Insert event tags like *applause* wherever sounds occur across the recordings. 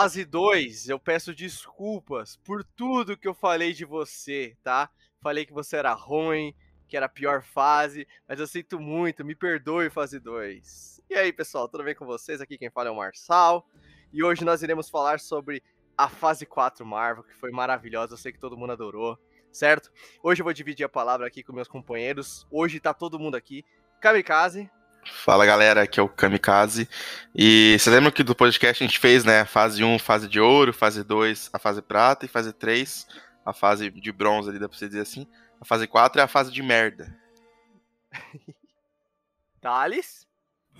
Fase 2, eu peço desculpas por tudo que eu falei de você, tá? Falei que você era ruim, que era a pior fase, mas eu sinto muito, me perdoe, fase 2. E aí, pessoal, tudo bem com vocês? Aqui quem fala é o Marçal, e hoje nós iremos falar sobre a fase 4 Marvel, que foi maravilhosa, eu sei que todo mundo adorou, certo? Hoje eu vou dividir a palavra aqui com meus companheiros, hoje tá todo mundo aqui. Kamikaze, Fala galera, aqui é o Kamikaze. E vocês lembram que do podcast a gente fez, né? Fase 1, fase de ouro, fase 2, a fase prata, e fase 3, a fase de bronze ali, dá pra você dizer assim. A fase 4 é a fase de merda. *laughs* Thales?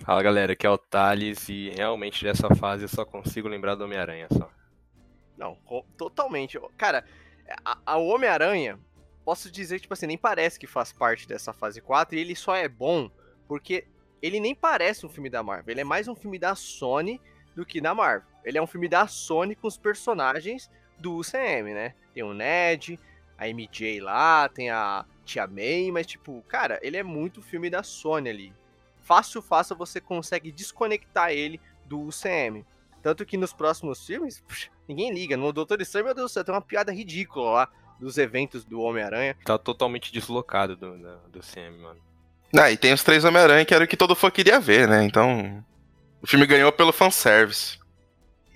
Fala galera, aqui é o Thales e realmente dessa fase eu só consigo lembrar do Homem-Aranha só. Não, totalmente. Cara, a, a Homem-Aranha, posso dizer, tipo assim, nem parece que faz parte dessa fase 4 e ele só é bom porque ele nem parece um filme da Marvel. Ele é mais um filme da Sony do que da Marvel. Ele é um filme da Sony com os personagens do UCM, né? Tem o Ned, a MJ lá, tem a Tia May, mas tipo, cara, ele é muito filme da Sony ali. Fácil, fácil você consegue desconectar ele do UCM. Tanto que nos próximos filmes, puxa, ninguém liga. No Doutor Estranho, meu Deus do céu, tem uma piada ridícula lá dos eventos do Homem-Aranha. Tá totalmente deslocado do, do, do mano. Ah, e tem os três Homem-Aranha que era o que todo fã queria ver, né? Então. O filme ganhou pelo fanservice.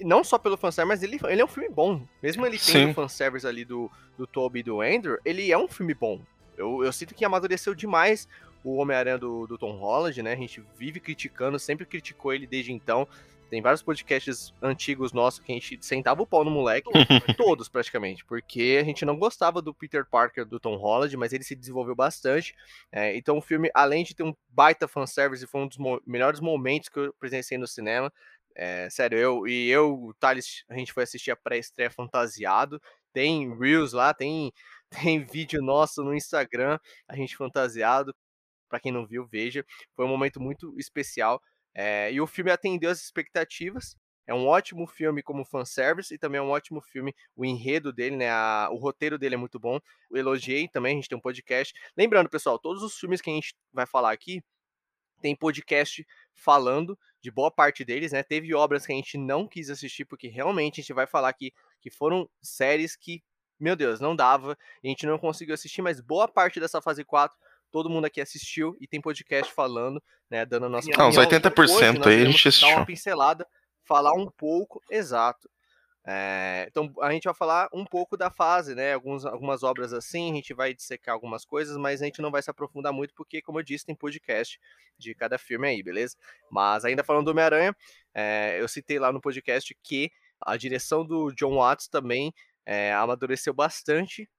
Não só pelo fanservice, mas ele, ele é um filme bom. Mesmo ele tendo o fanservice ali do, do Toby e do Andrew, ele é um filme bom. Eu, eu sinto que amadureceu demais o Homem-Aranha do, do Tom Holland, né? A gente vive criticando, sempre criticou ele desde então. Tem vários podcasts antigos nossos que a gente sentava o pau no moleque, *laughs* todos praticamente, porque a gente não gostava do Peter Parker do Tom Holland, mas ele se desenvolveu bastante. É, então o filme, além de ter um baita fanservice, foi um dos mo melhores momentos que eu presenciei no cinema. É, sério, eu e eu, o Thales, a gente foi assistir a pré-estreia fantasiado. Tem Reels lá, tem, *laughs* tem vídeo nosso no Instagram, a gente fantasiado. Para quem não viu, veja. Foi um momento muito especial. É, e o filme atendeu as expectativas. É um ótimo filme como fanservice e também é um ótimo filme, o enredo dele, né? A, o roteiro dele é muito bom. Eu elogiei também, a gente tem um podcast. Lembrando, pessoal, todos os filmes que a gente vai falar aqui tem podcast falando de boa parte deles, né? Teve obras que a gente não quis assistir, porque realmente a gente vai falar aqui que foram séries que, meu Deus, não dava, a gente não conseguiu assistir, mas boa parte dessa fase 4 todo mundo aqui assistiu e tem podcast falando, né, dando a nossa opinião. Uns 80% então, aí a gente assistiu. Dar uma pincelada, falar um pouco, exato. É, então a gente vai falar um pouco da fase, né? Alguns, algumas obras assim, a gente vai dissecar algumas coisas, mas a gente não vai se aprofundar muito, porque, como eu disse, tem podcast de cada filme aí, beleza? Mas ainda falando do Homem-Aranha, é, eu citei lá no podcast que a direção do John Watts também é, amadureceu bastante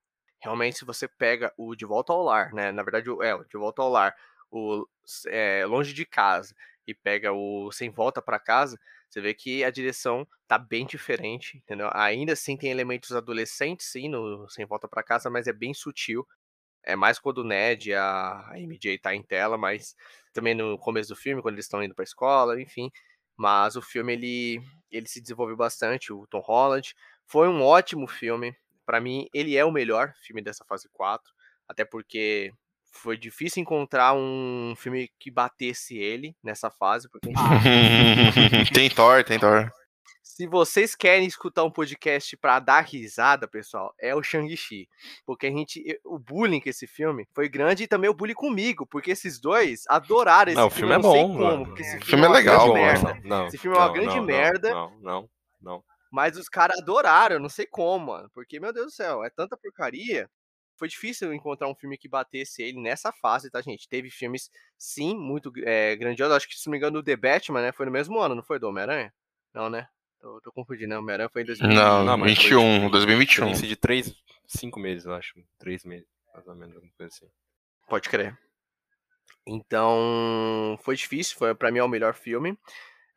realmente se você pega o De Volta ao Lar, né? Na verdade, é, o De Volta ao Lar, o é, Longe de Casa e pega o Sem Volta para Casa, você vê que a direção tá bem diferente, entendeu? Ainda assim tem elementos adolescentes, sim, no Sem Volta para Casa, mas é bem sutil. É mais quando o Ned e a, MJ tá em tela, mas também no começo do filme, quando eles estão indo pra escola, enfim. Mas o filme, ele, ele se desenvolveu bastante, o Tom Holland. Foi um ótimo filme, para mim, ele é o melhor filme dessa fase 4, até porque foi difícil encontrar um filme que batesse ele nessa fase. Porque *laughs* tem Thor, tem Thor. Se vocês querem escutar um podcast para dar risada, pessoal, é o Shang-Chi. Porque a gente. O bullying com esse filme foi grande e também o bullying comigo. Porque esses dois adoraram esse não, filme. O filme é bom. Como, esse filme, é, é legal, merda. Não, esse filme é uma não, grande não, merda. Não, não, não. Mas os caras adoraram, não sei como, mano. Porque, meu Deus do céu, é tanta porcaria. Foi difícil encontrar um filme que batesse ele nessa fase, tá, gente? Teve filmes, sim, muito é, grandiosos. Acho que, se não me engano, o The Batman, né? Foi no mesmo ano, não foi? Do Homem-Aranha? Não, né? Tô, tô confundindo, né? Homem-Aranha foi em 2021. Não, não 21, foi, 2021. de três, cinco meses, eu acho. Três meses, mais ou menos, alguma coisa assim. Pode crer. Então, foi difícil, foi para mim é o melhor filme.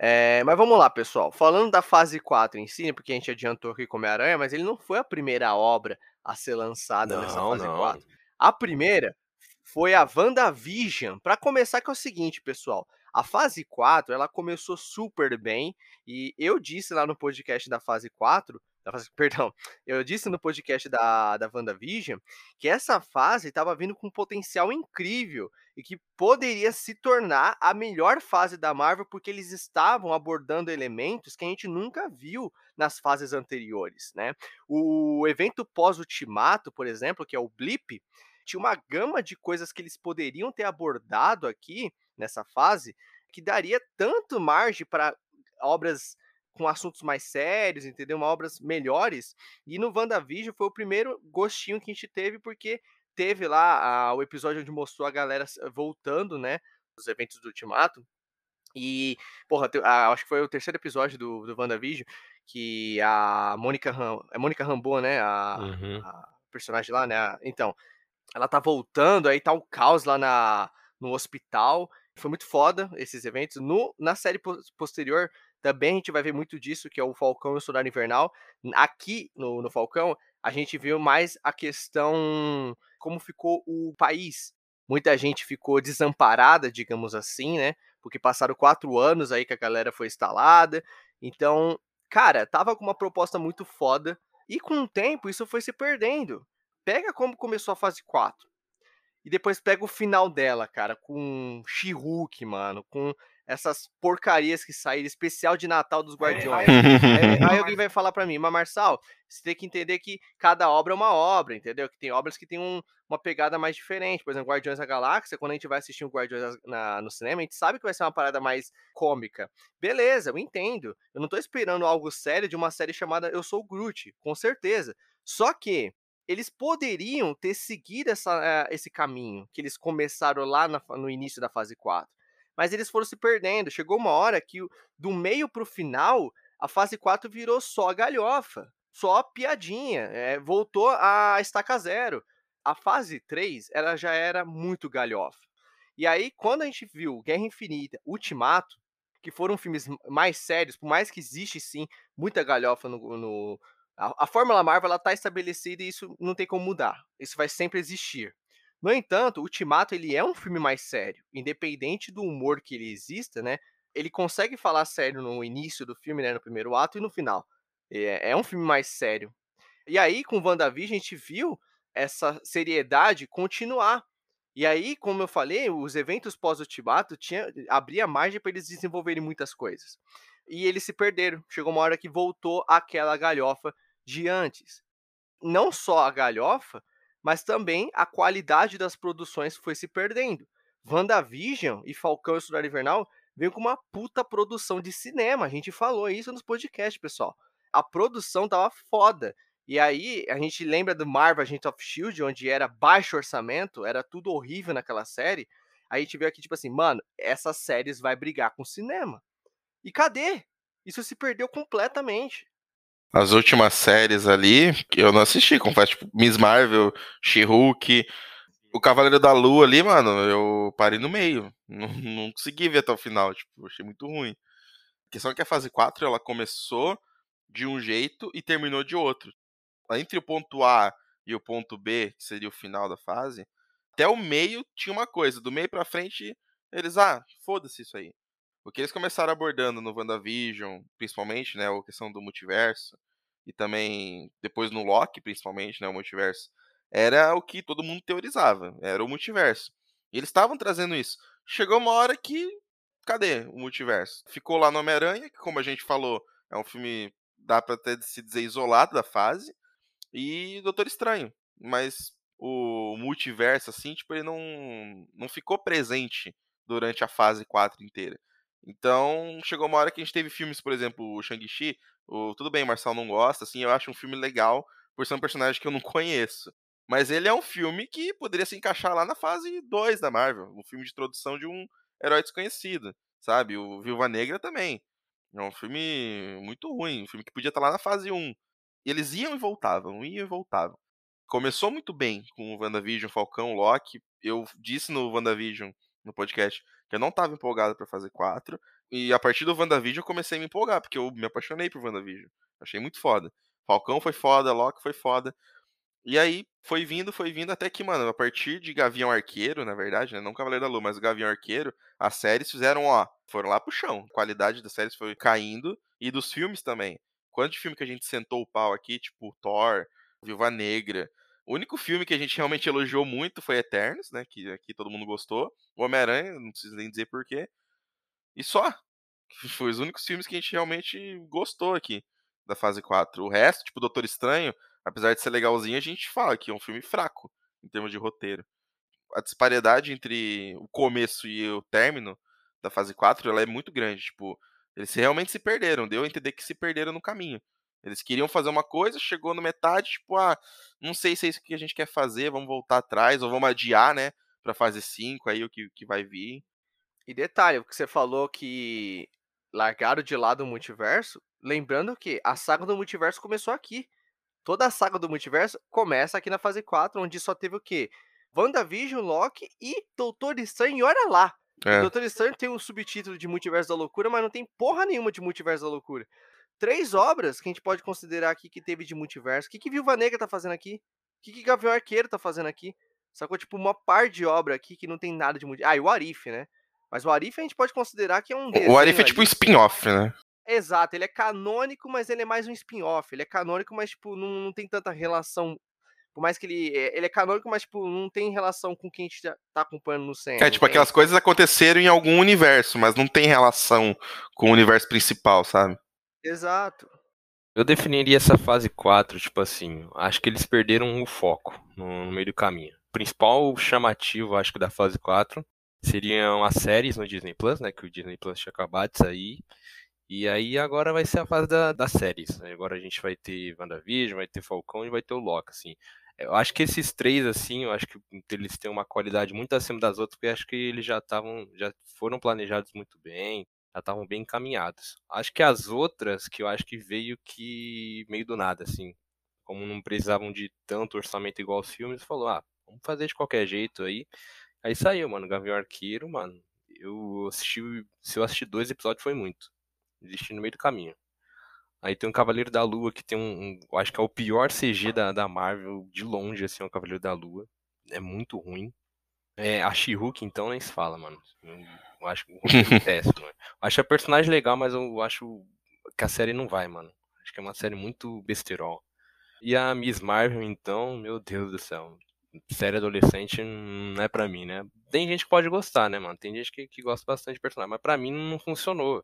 É, mas vamos lá, pessoal. Falando da fase 4 em si, porque a gente adiantou aqui com Homem-Aranha, mas ele não foi a primeira obra a ser lançada não, nessa fase não. 4. A primeira foi a WandaVision. Para começar, que é o seguinte, pessoal. A fase 4, ela começou super bem, e eu disse lá no podcast da fase 4, *laughs* Perdão, eu disse no podcast da, da WandaVision que essa fase estava vindo com um potencial incrível e que poderia se tornar a melhor fase da Marvel porque eles estavam abordando elementos que a gente nunca viu nas fases anteriores, né? O evento pós-ultimato, por exemplo, que é o Blip, tinha uma gama de coisas que eles poderiam ter abordado aqui nessa fase que daria tanto margem para obras com assuntos mais sérios, entendeu? Uma obras melhores. E no WandaVision foi o primeiro gostinho que a gente teve, porque teve lá a, o episódio onde mostrou a galera voltando, né? Dos eventos do Ultimato. E, porra, a, acho que foi o terceiro episódio do, do WandaVision, que a Mônica Ram, é Mônica Rambo, né? A, uhum. a, personagem lá, né? Então, ela tá voltando, aí tá o caos lá na, no hospital. Foi muito foda esses eventos. No, na série posterior, também a gente vai ver muito disso, que é o Falcão e o Soldado Invernal. Aqui no, no Falcão, a gente viu mais a questão como ficou o país. Muita gente ficou desamparada, digamos assim, né? Porque passaram quatro anos aí que a galera foi instalada. Então, cara, tava com uma proposta muito foda. E com o tempo, isso foi se perdendo. Pega como começou a fase 4. E depois pega o final dela, cara, com she mano, com essas porcarias que saíram, especial de Natal dos é, Guardiões. É, *laughs* aí, aí, alguém vai falar para mim, mas Marçal, você tem que entender que cada obra é uma obra, entendeu? Que tem obras que tem um, uma pegada mais diferente. Por exemplo, Guardiões da Galáxia, quando a gente vai assistir um Guardiões na, no cinema, a gente sabe que vai ser uma parada mais cômica. Beleza, eu entendo. Eu não tô esperando algo sério de uma série chamada Eu Sou Groot, com certeza. Só que eles poderiam ter seguido essa, uh, esse caminho que eles começaram lá na, no início da fase 4 mas eles foram se perdendo. Chegou uma hora que do meio para o final, a fase 4 virou só galhofa, só piadinha, é, voltou a estaca zero. A fase 3 ela já era muito galhofa. E aí, quando a gente viu Guerra Infinita, Ultimato, que foram filmes mais sérios, por mais que existe sim muita galhofa no. no a, a Fórmula Marvel está estabelecida e isso não tem como mudar. Isso vai sempre existir. No entanto, Ultimato ele é um filme mais sério, independente do humor que ele exista, né? Ele consegue falar sério no início do filme, né, no primeiro ato e no final. É, é um filme mais sério. E aí, com WandaVision, a gente viu essa seriedade continuar. E aí, como eu falei, os eventos pós-Ultimato tinha abria margem para eles desenvolverem muitas coisas. E eles se perderam. Chegou uma hora que voltou aquela galhofa de antes. Não só a galhofa, mas também a qualidade das produções foi se perdendo. WandaVision e Falcão e Soldado Invernal veio com uma puta produção de cinema. A gente falou isso nos podcasts, pessoal. A produção tava foda. E aí, a gente lembra do Marvel Agent of Shield, onde era baixo orçamento, era tudo horrível naquela série. Aí a gente veio aqui, tipo assim, mano, essas séries vai brigar com o cinema. E cadê? Isso se perdeu completamente. As últimas séries ali, que eu não assisti, confesso, tipo, Miss Marvel, She-Hulk, o Cavaleiro da Lua ali, mano, eu parei no meio. *laughs* Não, não consegui ver até o final, tipo, achei muito ruim. A questão é que a fase 4, ela começou de um jeito e terminou de outro. Entre o ponto A e o ponto B, que seria o final da fase, até o meio tinha uma coisa. Do meio pra frente, eles, ah, foda-se isso aí. O que eles começaram abordando no WandaVision, principalmente, né, a questão do multiverso, e também depois no Loki, principalmente, né, o multiverso, era o que todo mundo teorizava, era o multiverso. E eles estavam trazendo isso. Chegou uma hora que, cadê o multiverso? Ficou lá no Homem-Aranha, que como a gente falou, é um filme, dá pra até se dizer, isolado da fase, e Doutor Estranho. Mas o multiverso, assim, tipo, ele não, não ficou presente durante a fase 4 inteira. Então, chegou uma hora que a gente teve filmes, por exemplo, o Shang-Chi, o, tudo bem, Marcel não gosta, assim, eu acho um filme legal por ser um personagem que eu não *laughs* conheço. Mas ele é um filme que poderia se encaixar lá na fase 2 da Marvel, um filme de introdução de um herói desconhecido, sabe? O Viúva Negra também. É um filme muito ruim, um filme que podia estar lá na fase 1. E eles iam e voltavam, iam e voltavam. Começou muito bem com o WandaVision, Falcão, Loki. Eu disse no WandaVision, no podcast, que eu não tava empolgado para fazer 4. E a partir do WandaVision eu comecei a me empolgar, porque eu me apaixonei por WandaVision. Achei muito foda. Falcão foi foda, Loki foi foda. E aí foi vindo, foi vindo, até que, mano, a partir de Gavião Arqueiro, na verdade, né? Não Cavaleiro da Lua, mas Gavião Arqueiro, as séries fizeram, ó, foram lá pro chão. A qualidade das séries foi caindo e dos filmes também. quanto de filme que a gente sentou o pau aqui, tipo Thor, Viúva Negra. O único filme que a gente realmente elogiou muito foi Eternos, né? Que aqui todo mundo gostou. O Homem-Aranha, não preciso nem dizer porquê. E só. *laughs* Foi os únicos filmes que a gente realmente gostou aqui da fase 4. O resto, tipo Doutor Estranho, apesar de ser legalzinho, a gente fala que é um filme fraco em termos de roteiro. A disparidade entre o começo e o término da fase 4, ela é muito grande, tipo, eles realmente se perderam, deu a entender que se perderam no caminho. Eles queriam fazer uma coisa, chegou no metade, tipo, ah, não sei se é isso que a gente quer fazer, vamos voltar atrás, ou vamos adiar, né, pra fase 5, aí o que, que vai vir. E detalhe, o que você falou que largaram de lado o multiverso, lembrando que a saga do multiverso começou aqui. Toda a saga do multiverso começa aqui na fase 4, onde só teve o quê? WandaVision, Loki e Doutor Estranho, e olha lá. É. Doutor Estranho tem um subtítulo de Multiverso da Loucura, mas não tem porra nenhuma de Multiverso da Loucura. Três obras que a gente pode considerar aqui que teve de multiverso. O que, que Viúva Negra tá fazendo aqui? O que, que Gavião Arqueiro tá fazendo aqui? Sacou? Tipo, uma par de obra aqui que não tem nada de multiverso. Ah, e o Arif, né? Mas o Arif a gente pode considerar que é um. O Arif é tipo um spin-off, né? Exato, ele é canônico, mas ele é mais um spin-off. Ele é canônico, mas, tipo, não, não tem tanta relação por mais que ele, é, ele é canônico, mas tipo, não tem relação com quem a gente tá acompanhando no centro. É, tipo, aquelas coisas aconteceram em algum universo, mas não tem relação com o universo principal, sabe? Exato. Eu definiria essa fase 4, tipo assim, acho que eles perderam o foco no, no meio do caminho. O principal chamativo, acho que, da fase 4 seriam as séries no Disney Plus, né? Que o Disney Plus tinha acabado de sair. E aí agora vai ser a fase da, das séries. Agora a gente vai ter WandaVision, vai ter Falcão e vai ter o Loki, assim. Eu acho que esses três, assim, eu acho que eles têm uma qualidade muito acima das outras, porque acho que eles já estavam, já foram planejados muito bem, já estavam bem encaminhados. Acho que as outras, que eu acho que veio que meio do nada, assim, como não precisavam de tanto orçamento igual os filmes, falou, ah, vamos fazer de qualquer jeito aí. Aí saiu, mano, Gavião Arqueiro, mano. Eu assisti, se eu assistir dois episódios foi muito. Desisti no meio do caminho. Aí tem o Cavaleiro da Lua, que tem um, um. acho que é o pior CG da, da Marvel, de longe, assim, é o Cavaleiro da Lua. É muito ruim. É, a she então, nem se fala, mano. Eu, acho que *laughs* péssimo. Eu acho a personagem legal, mas eu acho que a série não vai, mano. Acho que é uma série muito besterol. E a Miss Marvel, então, meu Deus do céu. Série adolescente não é pra mim, né? Tem gente que pode gostar, né, mano? Tem gente que, que gosta bastante de personagem, mas pra mim não funcionou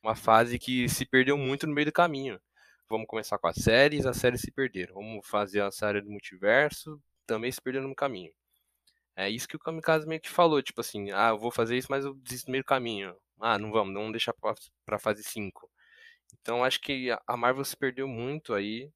uma fase que se perdeu muito no meio do caminho. Vamos começar com as séries, as séries se perderam. Vamos fazer a série do multiverso, também se perderam no caminho. É isso que o Kamikaze meio que falou, tipo assim, ah, eu vou fazer isso, mas eu desisto no meio do caminho. Ah, não vamos, não deixar pra, fase 5. Então acho que a Marvel se perdeu muito aí.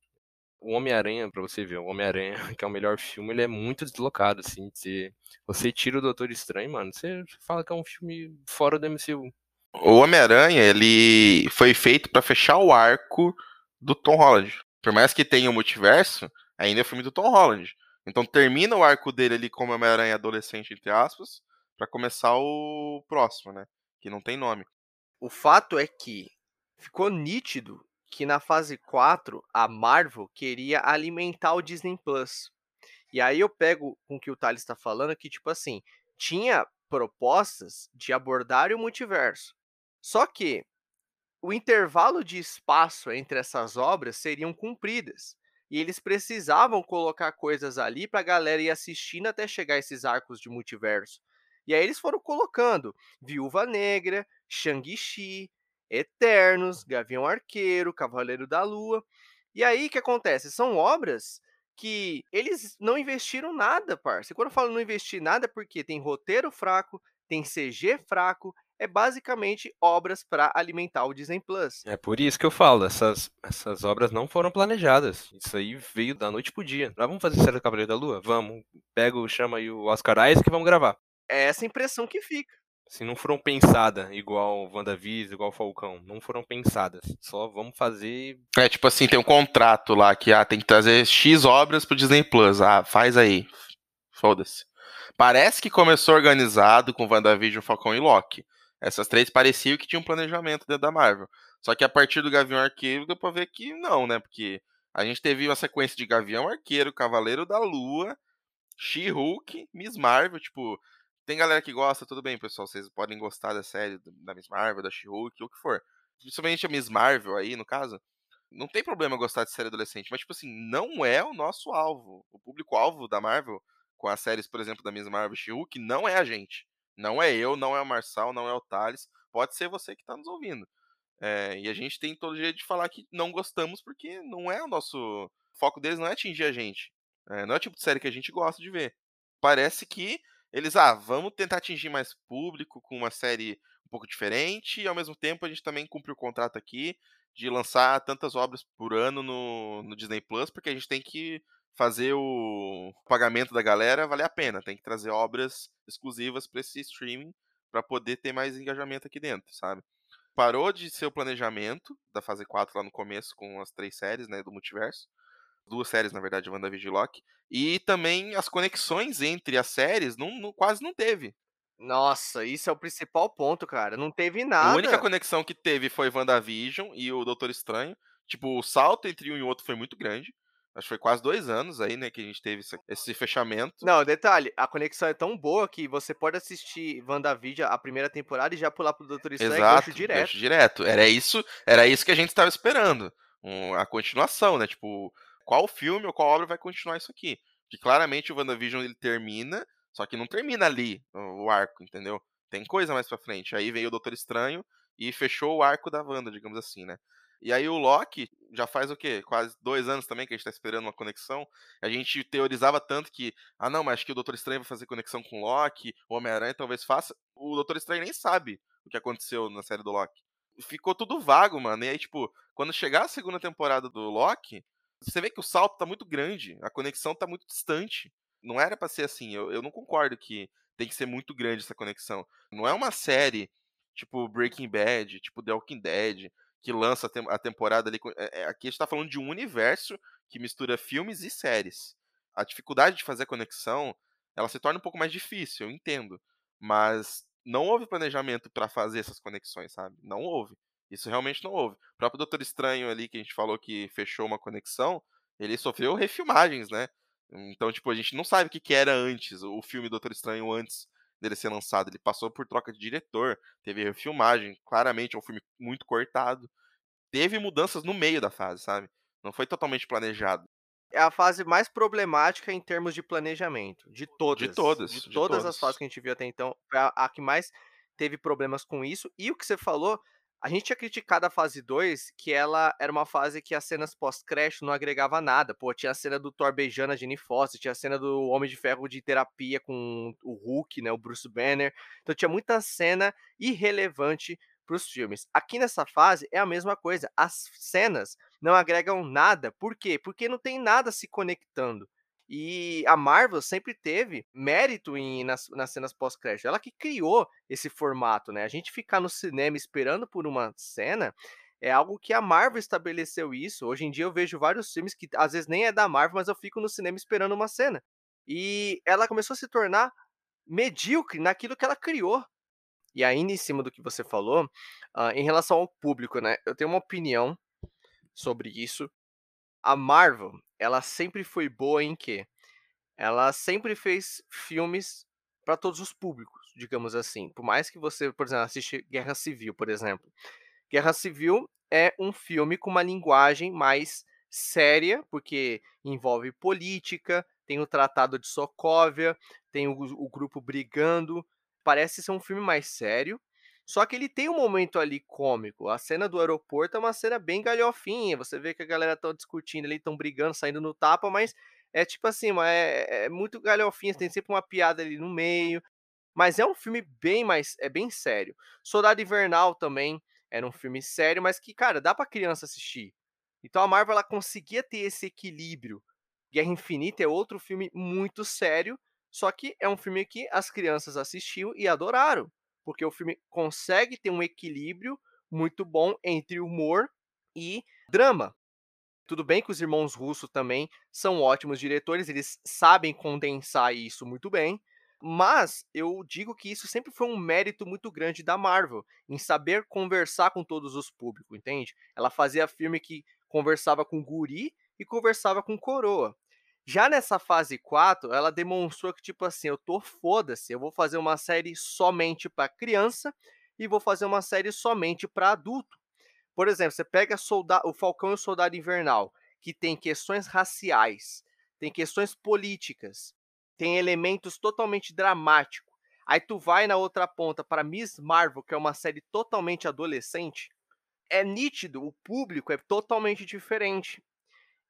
O Homem-Aranha, pra você ver, o Homem-Aranha, *laughs* que é o melhor filme, ele é muito deslocado, assim. Você, você tira o Doutor Estranho, mano, você fala que é um filme fora do MCU. O Homem-Aranha, ele foi feito para fechar o arco do Tom Holland. Por mais que tenha o multiverso, ainda é filme do Tom Holland. Então termina o arco dele ali como Homem-Aranha adolescente, entre aspas, para começar o próximo, né? Que não tem nome. O fato é que ficou nítido que na fase 4 a Marvel queria alimentar o Disney Plus. E aí eu pego com o que o Thales está falando, que tipo assim, tinha propostas de abordar o multiverso. Só que o intervalo de espaço entre essas obras seriam cumpridas. E eles precisavam colocar coisas ali para a galera ir assistindo até chegar esses arcos de multiverso. E aí eles foram colocando Viúva Negra, Shang-Chi, Eternos, Gavião Arqueiro, Cavaleiro da Lua. E aí o que acontece? São obras que eles não investiram nada, parça. Quando eu falo não investir nada, é porque tem roteiro fraco, tem CG fraco, é basicamente obras para alimentar o Disney Plus. É por isso que eu falo, essas, essas obras não foram planejadas. Isso aí veio da noite pro dia. Ah, vamos fazer série do Cavaleiro da Lua? Vamos. Pega, chama aí o Oscar Isaac e vamos gravar. É essa impressão que fica. Assim, não foram pensadas igual WandaVision, igual Falcão. Não foram pensadas. Só vamos fazer. É tipo assim, tem um contrato lá que ah, tem que trazer X obras pro Disney Plus. Ah, faz aí. Foda-se. Parece que começou organizado com WandaVision, Falcão e Loki. Essas três pareciam que tinham um planejamento dentro da Marvel. Só que a partir do Gavião Arqueiro deu pra ver que não, né? Porque a gente teve uma sequência de Gavião Arqueiro, Cavaleiro da Lua, She-Hulk, Miss Marvel, tipo. Tem galera que gosta, tudo bem, pessoal. Vocês podem gostar da série da Miss Marvel, da She-Hulk, o que for. Principalmente a Miss Marvel aí, no caso. Não tem problema gostar de série adolescente, mas, tipo assim, não é o nosso alvo. O público-alvo da Marvel, com as séries, por exemplo, da mesma Marvel She-Hulk, não é a gente. Não é eu, não é o Marçal, não é o Thales. Pode ser você que está nos ouvindo. É, e a gente tem todo jeito de falar que não gostamos porque não é o nosso. O foco deles não é atingir a gente. É, não é o tipo de série que a gente gosta de ver. Parece que eles, ah, vamos tentar atingir mais público com uma série um pouco diferente e ao mesmo tempo a gente também cumpre o contrato aqui de lançar tantas obras por ano no, no Disney Plus, porque a gente tem que fazer o pagamento da galera valer a pena. Tem que trazer obras exclusivas para esse streaming para poder ter mais engajamento aqui dentro, sabe? Parou de ser o planejamento da fase 4 lá no começo com as três séries, né, do multiverso. Duas séries, na verdade, WandaVision e Loki. E também as conexões entre as séries não, não, quase não teve. Nossa, isso é o principal ponto, cara. Não teve nada. A única conexão que teve foi WandaVision e o Doutor Estranho. Tipo, o salto entre um e outro foi muito grande. Acho que foi quase dois anos aí, né, que a gente teve esse fechamento. Não, detalhe, a conexão é tão boa que você pode assistir WandaVision a primeira temporada e já pular pro Doutor Estranho Exato, e direto. Gancho direto. Era isso, era isso que a gente estava esperando. Um, a continuação, né? Tipo, qual filme ou qual obra vai continuar isso aqui? Que claramente o WandaVision ele termina, só que não termina ali o arco, entendeu? Tem coisa mais pra frente. Aí veio o Doutor Estranho e fechou o arco da Wanda, digamos assim, né? E aí o Loki já faz o quê? Quase dois anos também que a gente tá esperando uma conexão. A gente teorizava tanto que, ah não, mas acho que o Doutor Estranho vai fazer conexão com o Loki, o Homem-Aranha talvez faça. O Doutor Estranho nem sabe o que aconteceu na série do Loki. Ficou tudo vago, mano. E aí, tipo, quando chegar a segunda temporada do Loki, você vê que o salto tá muito grande, a conexão tá muito distante. Não era para ser assim. Eu, eu não concordo que tem que ser muito grande essa conexão. Não é uma série tipo Breaking Bad, tipo The Walking Dead, que lança a temporada ali. É, é, aqui a gente está falando de um universo que mistura filmes e séries. A dificuldade de fazer a conexão, ela se torna um pouco mais difícil, eu entendo. Mas não houve planejamento para fazer essas conexões, sabe? Não houve. Isso realmente não houve. O próprio Doutor Estranho ali, que a gente falou que fechou uma conexão, ele sofreu refilmagens, né? Então, tipo, a gente não sabe o que, que era antes, o filme Doutor Estranho antes dele ser lançado. Ele passou por troca de diretor, teve refilmagem, claramente é um filme muito cortado. Teve mudanças no meio da fase, sabe? Não foi totalmente planejado. É a fase mais problemática em termos de planejamento, de todas. De todas. De, de todas, todas as fases que a gente viu até então, a, a que mais teve problemas com isso. E o que você falou a gente tinha criticado a fase 2, que ela era uma fase que as cenas pós-crédito não agregava nada. Pô, tinha a cena do Thor beijando a Jenny Foster, tinha a cena do Homem de Ferro de terapia com o Hulk, né, o Bruce Banner. Então tinha muita cena irrelevante para os filmes. Aqui nessa fase é a mesma coisa. As cenas não agregam nada. Por quê? Porque não tem nada se conectando. E a Marvel sempre teve mérito em, nas, nas cenas pós-crédito. Ela que criou esse formato, né? A gente ficar no cinema esperando por uma cena é algo que a Marvel estabeleceu isso. Hoje em dia eu vejo vários filmes que às vezes nem é da Marvel, mas eu fico no cinema esperando uma cena. E ela começou a se tornar medíocre naquilo que ela criou. E ainda em cima do que você falou, uh, em relação ao público, né? Eu tenho uma opinião sobre isso. A Marvel, ela sempre foi boa em quê? Ela sempre fez filmes para todos os públicos, digamos assim. Por mais que você, por exemplo, assiste Guerra Civil, por exemplo. Guerra Civil é um filme com uma linguagem mais séria, porque envolve política, tem o Tratado de Sokovia, tem o, o grupo brigando. Parece ser um filme mais sério, só que ele tem um momento ali cômico. A cena do aeroporto é uma cena bem galhofinha. Você vê que a galera tá discutindo ali, estão brigando, saindo no tapa, mas é tipo assim, é, é muito galhofinha. Tem sempre uma piada ali no meio. Mas é um filme bem mais. É bem sério. Soldado Invernal também era um filme sério, mas que, cara, dá pra criança assistir. Então a Marvel ela conseguia ter esse equilíbrio. Guerra Infinita é outro filme muito sério, só que é um filme que as crianças assistiam e adoraram porque o filme consegue ter um equilíbrio muito bom entre humor e drama. Tudo bem que os irmãos russos também são ótimos diretores, eles sabem condensar isso muito bem, mas eu digo que isso sempre foi um mérito muito grande da Marvel, em saber conversar com todos os públicos, entende? Ela fazia filme que conversava com guri e conversava com coroa. Já nessa fase 4, ela demonstrou que, tipo assim, eu tô foda-se, eu vou fazer uma série somente para criança e vou fazer uma série somente para adulto. Por exemplo, você pega o Falcão e o Soldado Invernal, que tem questões raciais, tem questões políticas, tem elementos totalmente dramáticos. Aí tu vai na outra ponta para Miss Marvel, que é uma série totalmente adolescente. É nítido, o público é totalmente diferente.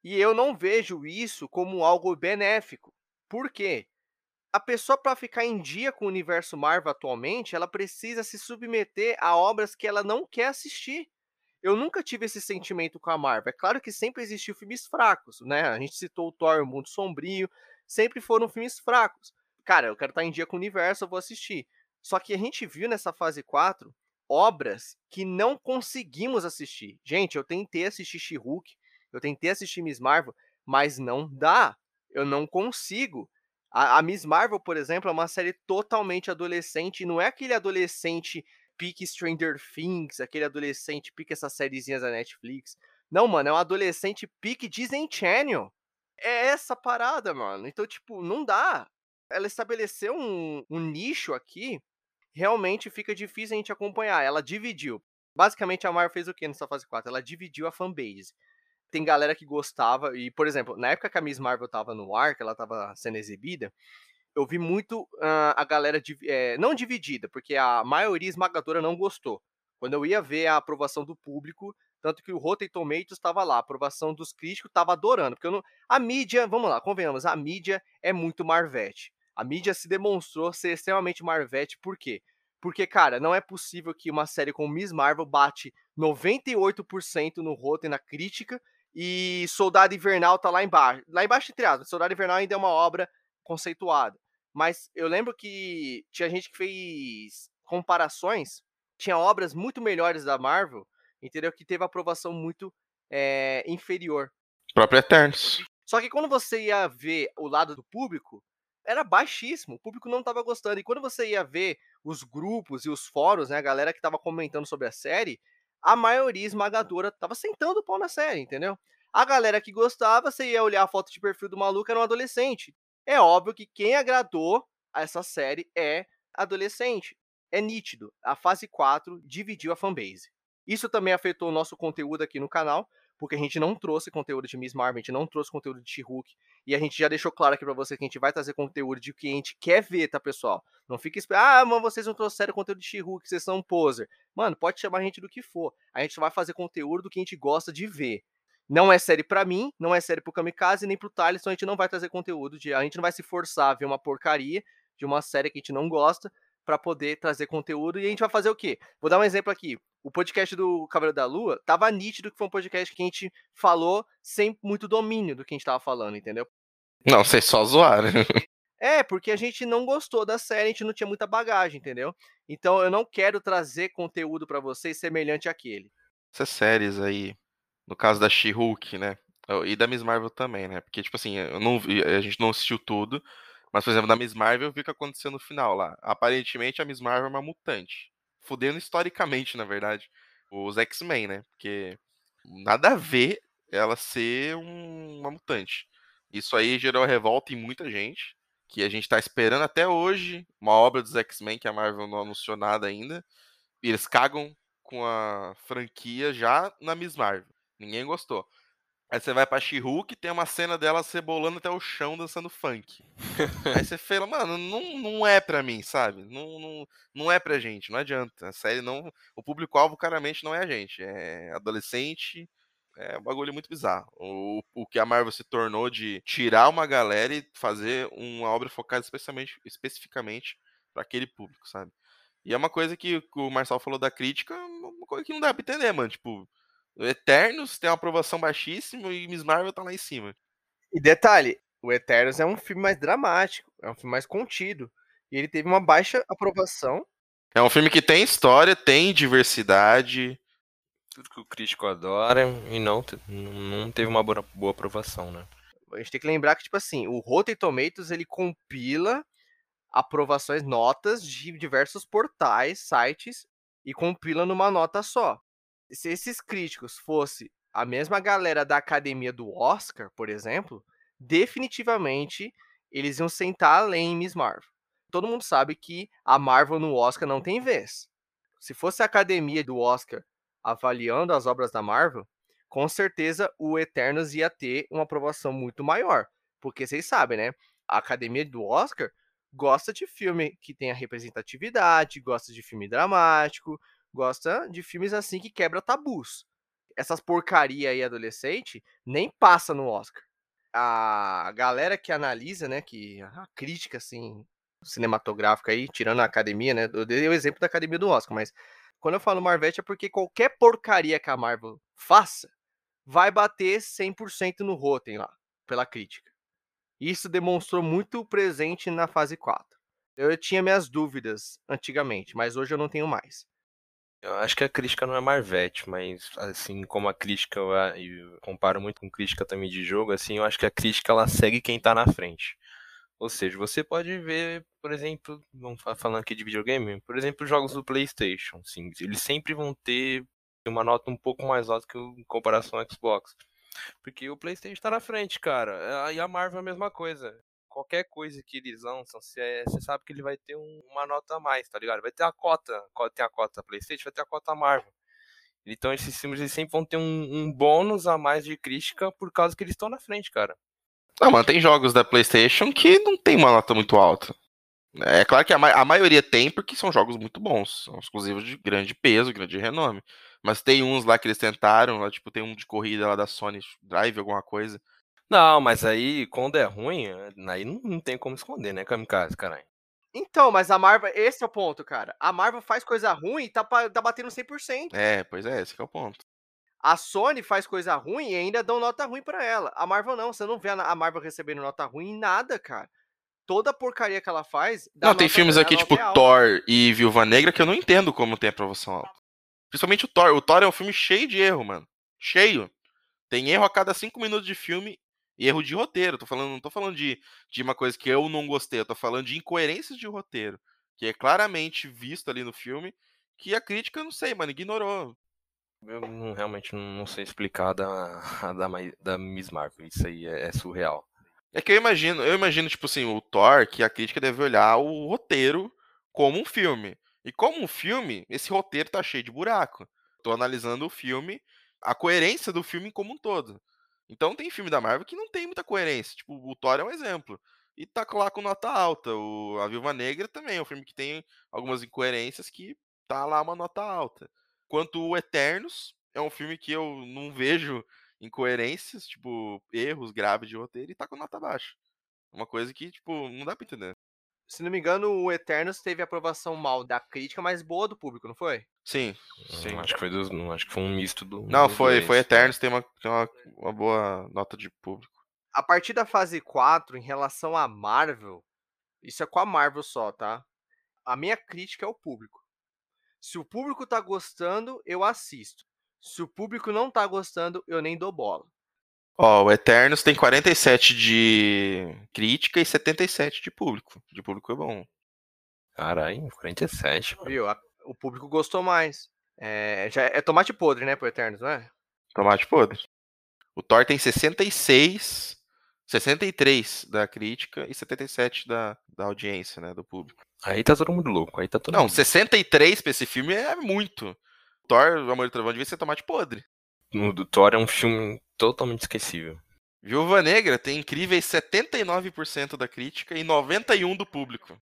E eu não vejo isso como algo benéfico. Por quê? A pessoa para ficar em dia com o universo Marvel atualmente, ela precisa se submeter a obras que ela não quer assistir. Eu nunca tive esse sentimento com a Marvel. É claro que sempre existiu filmes fracos, né? A gente citou o Thor, o Mundo Sombrio, sempre foram filmes fracos. Cara, eu quero estar em dia com o universo, eu vou assistir. Só que a gente viu nessa fase 4 obras que não conseguimos assistir. Gente, eu tentei assistir She-Hulk, eu tentei assistir Miss Marvel, mas não dá. Eu não consigo. A, a, Miss Marvel, por exemplo, é uma série totalmente adolescente. Não é aquele adolescente pique Stranger Things, aquele adolescente pique essas sériezinhas da Netflix. Não, mano, é um adolescente pique Disney Channel. É essa parada, mano. Então, tipo, não dá. Ela estabeleceu um, um nicho aqui, realmente fica difícil a gente acompanhar. Ela dividiu. Basicamente, a Marvel fez o que nessa fase 4? Ela dividiu a fanbase tem galera que gostava, e, por exemplo, na época que a Miss Marvel tava no ar, que ela tava sendo exibida, eu vi muito uh, a galera, é, não dividida, porque a maioria esmagadora não gostou. Quando eu ia ver a aprovação do público, tanto que o Rotten Tomatoes estava lá, a aprovação dos críticos estava adorando, porque não... a mídia, vamos lá, convenhamos, a mídia é muito Marvete. A mídia se demonstrou ser extremamente Marvete, por quê? Porque, cara, não é possível que uma série como Miss Marvel bate 98% no Rotten na crítica e Soldado Invernal tá lá embaixo. Lá embaixo, entre aspas, Soldado Invernal ainda é uma obra conceituada. Mas eu lembro que tinha gente que fez comparações, tinha obras muito melhores da Marvel, entendeu? Que teve aprovação muito é, inferior. Próprio Eternos. Só que quando você ia ver o lado do público, era baixíssimo. O público não estava gostando. E quando você ia ver os grupos e os fóruns, né, a galera que estava comentando sobre a série, a maioria esmagadora tava sentando o pau na série, entendeu? A galera que gostava, você ia olhar a foto de perfil do maluco, era um adolescente. É óbvio que quem agradou a essa série é adolescente. É nítido. A fase 4 dividiu a fanbase. Isso também afetou o nosso conteúdo aqui no canal, porque a gente não trouxe conteúdo de Miss Marvel, a gente não trouxe conteúdo de She-Hulk, e a gente já deixou claro aqui para você que a gente vai trazer conteúdo de que a gente quer ver, tá, pessoal? Não fique esperando, ah, mas vocês não trouxeram conteúdo de She-Hulk, vocês são um poser. Mano, pode chamar a gente do que for. A gente vai fazer conteúdo do que a gente gosta de ver. Não é série para mim, não é série pro Kamikaze, nem pro Thales, então a gente não vai trazer conteúdo de. A gente não vai se forçar a ver uma porcaria de uma série que a gente não gosta para poder trazer conteúdo. E a gente vai fazer o quê? Vou dar um exemplo aqui. O podcast do Cavaleiro da Lua tava nítido que foi um podcast que a gente falou sem muito domínio do que a gente tava falando, entendeu? Não, vocês só zoaram. *laughs* É, porque a gente não gostou da série, a gente não tinha muita bagagem, entendeu? Então eu não quero trazer conteúdo para vocês semelhante àquele. Essas séries aí, no caso da She-Hulk, né? E da Miss Marvel também, né? Porque, tipo assim, eu não vi, a gente não assistiu tudo, mas, por exemplo, da Miss Marvel eu vi o que aconteceu no final lá. Aparentemente a Miss Marvel é uma mutante. Fudendo historicamente, na verdade, os X-Men, né? Porque nada a ver ela ser um, uma mutante. Isso aí gerou revolta em muita gente. Que a gente tá esperando até hoje uma obra dos X-Men que a Marvel não anunciou nada ainda. E eles cagam com a franquia já na Miss Marvel. Ninguém gostou. Aí você vai pra She-Hulk tem uma cena dela cebolando até o chão dançando funk. Aí você fala, mano, não, não é pra mim, sabe? Não, não, não é pra gente, não adianta. A série não. O público-alvo claramente não é a gente. É adolescente. É um bagulho muito bizarro. O, o que a Marvel se tornou de tirar uma galera e fazer uma obra focada especificamente, especificamente para aquele público, sabe? E é uma coisa que o Marcel falou da crítica, uma coisa que não dá pra entender, mano. Tipo, Eternos tem uma aprovação baixíssima e Miss Marvel tá lá em cima. E detalhe, o Eternos é um filme mais dramático, é um filme mais contido. E ele teve uma baixa aprovação. É um filme que tem história, tem diversidade. Tudo que o crítico adora e não, não teve uma boa, boa aprovação, né? A gente tem que lembrar que, tipo assim, o Rotten Tomatoes, ele compila aprovações, notas de diversos portais, sites, e compila numa nota só se esses críticos fosse a mesma galera da academia do Oscar, por exemplo, definitivamente eles iam sentar além em Miss Marvel. Todo mundo sabe que a Marvel no Oscar não tem vez. Se fosse a academia do Oscar avaliando as obras da Marvel, com certeza o Eternos ia ter uma aprovação muito maior. Porque vocês sabem, né? A academia do Oscar gosta de filme que tenha representatividade, gosta de filme dramático, gosta de filmes assim que quebra tabus. Essas porcaria aí adolescente nem passa no Oscar. A galera que analisa, né, que a crítica assim cinematográfica aí, tirando a academia, né? Eu dei o exemplo da academia do Oscar, mas quando eu falo Marvete é porque qualquer porcaria que a Marvel faça vai bater 100% no Rotten lá, pela crítica. Isso demonstrou muito presente na fase 4. Eu tinha minhas dúvidas antigamente, mas hoje eu não tenho mais. Eu acho que a crítica não é Marvete, mas assim como a crítica, eu comparo muito com crítica também de jogo, assim, eu acho que a crítica ela segue quem tá na frente. Ou seja, você pode ver, por exemplo, vamos falando aqui de videogame, por exemplo, jogos do PlayStation, sim, eles sempre vão ter uma nota um pouco mais alta que em comparação ao Xbox. Porque o PlayStation está na frente, cara. E a Marvel é a mesma coisa. Qualquer coisa que eles lançam, você, sabe que ele vai ter um, uma nota a mais, tá ligado? Vai ter a cota. Tem a cota PlayStation, vai ter a cota Marvel. Então esses filmes eles sempre vão ter um, um bônus a mais de crítica por causa que eles estão na frente, cara. Não, mano, tem jogos da PlayStation que não tem uma nota muito alta. É claro que a, ma a maioria tem, porque são jogos muito bons. São exclusivos de grande peso, grande renome. Mas tem uns lá que eles tentaram, lá, tipo, tem um de corrida lá da Sony Drive, alguma coisa. Não, mas aí, quando é ruim, aí não, não tem como esconder, né, Kamikaze, caralho. Então, mas a Marvel, esse é o ponto, cara. A Marvel faz coisa ruim e tá, tá batendo 100%. É, pois é, esse é o ponto. A Sony faz coisa ruim e ainda dão nota ruim para ela. A Marvel não, você não vê a Marvel recebendo nota ruim em nada, cara. Toda porcaria que ela faz. não, tem filmes aqui tipo é Thor e Viúva Negra que eu não entendo como tem aprovação alta. Principalmente o Thor. O Thor é um filme cheio de erro, mano. Cheio. Tem erro a cada cinco minutos de filme e erro de roteiro. Tô falando, não tô falando de, de uma coisa que eu não gostei, eu tô falando de incoerências de roteiro. Que é claramente visto ali no filme, que a crítica, não sei, mano, ignorou. Eu não, realmente não sei explicar da, *laughs* da, da Miss Marvel. Isso aí é, é, surreal. É que eu imagino, eu imagino, tipo assim, o Thor, que a crítica deve olhar o roteiro como um filme. E como um filme, esse roteiro tá cheio de buraco. Tô analisando o filme, a coerência do filme como um todo. Então tem filme da Marvel que não tem muita coerência. Tipo, o Thor é um exemplo. E tá lá com nota alta. O, a Viúva Negra também é um filme que tem algumas incoerências que tá lá uma nota alta. Quanto o Eternos, é um filme que eu não vejo incoerências, tipo, erros graves de roteiro e tá com nota baixa. Uma coisa que, tipo, não dá pra entender. Se não me engano, o Eternos teve aprovação mal da crítica, mas boa do público, não foi? Sim, hum, sim. acho que foi dos, não, acho que foi um misto do. Não, foi, dois, foi Eternos, tem, uma, tem uma, uma boa nota de público. A partir da fase 4, em relação à Marvel, isso é com a Marvel só, tá? A minha crítica é o público. Se o público tá gostando, eu assisto. Se o público não tá gostando, eu nem dou bola. Ó, o Eternos tem 47 de crítica e 77 de público. De público é bom. Caralho, 47. Mano. Viu? O público gostou mais. É, já é tomate podre, né, pro Eternos, não é? Tomate podre. O Thor tem 66, 63 da crítica e 77 da, da audiência, né, do público. Aí tá todo mundo louco, aí tá todo Não, mundo... 63 pra esse filme é muito. Thor, O Amor e Trovão devia ser tomate podre. O do Thor é um filme totalmente esquecível. Viúva Negra tem incríveis 79% da crítica e 91% do público.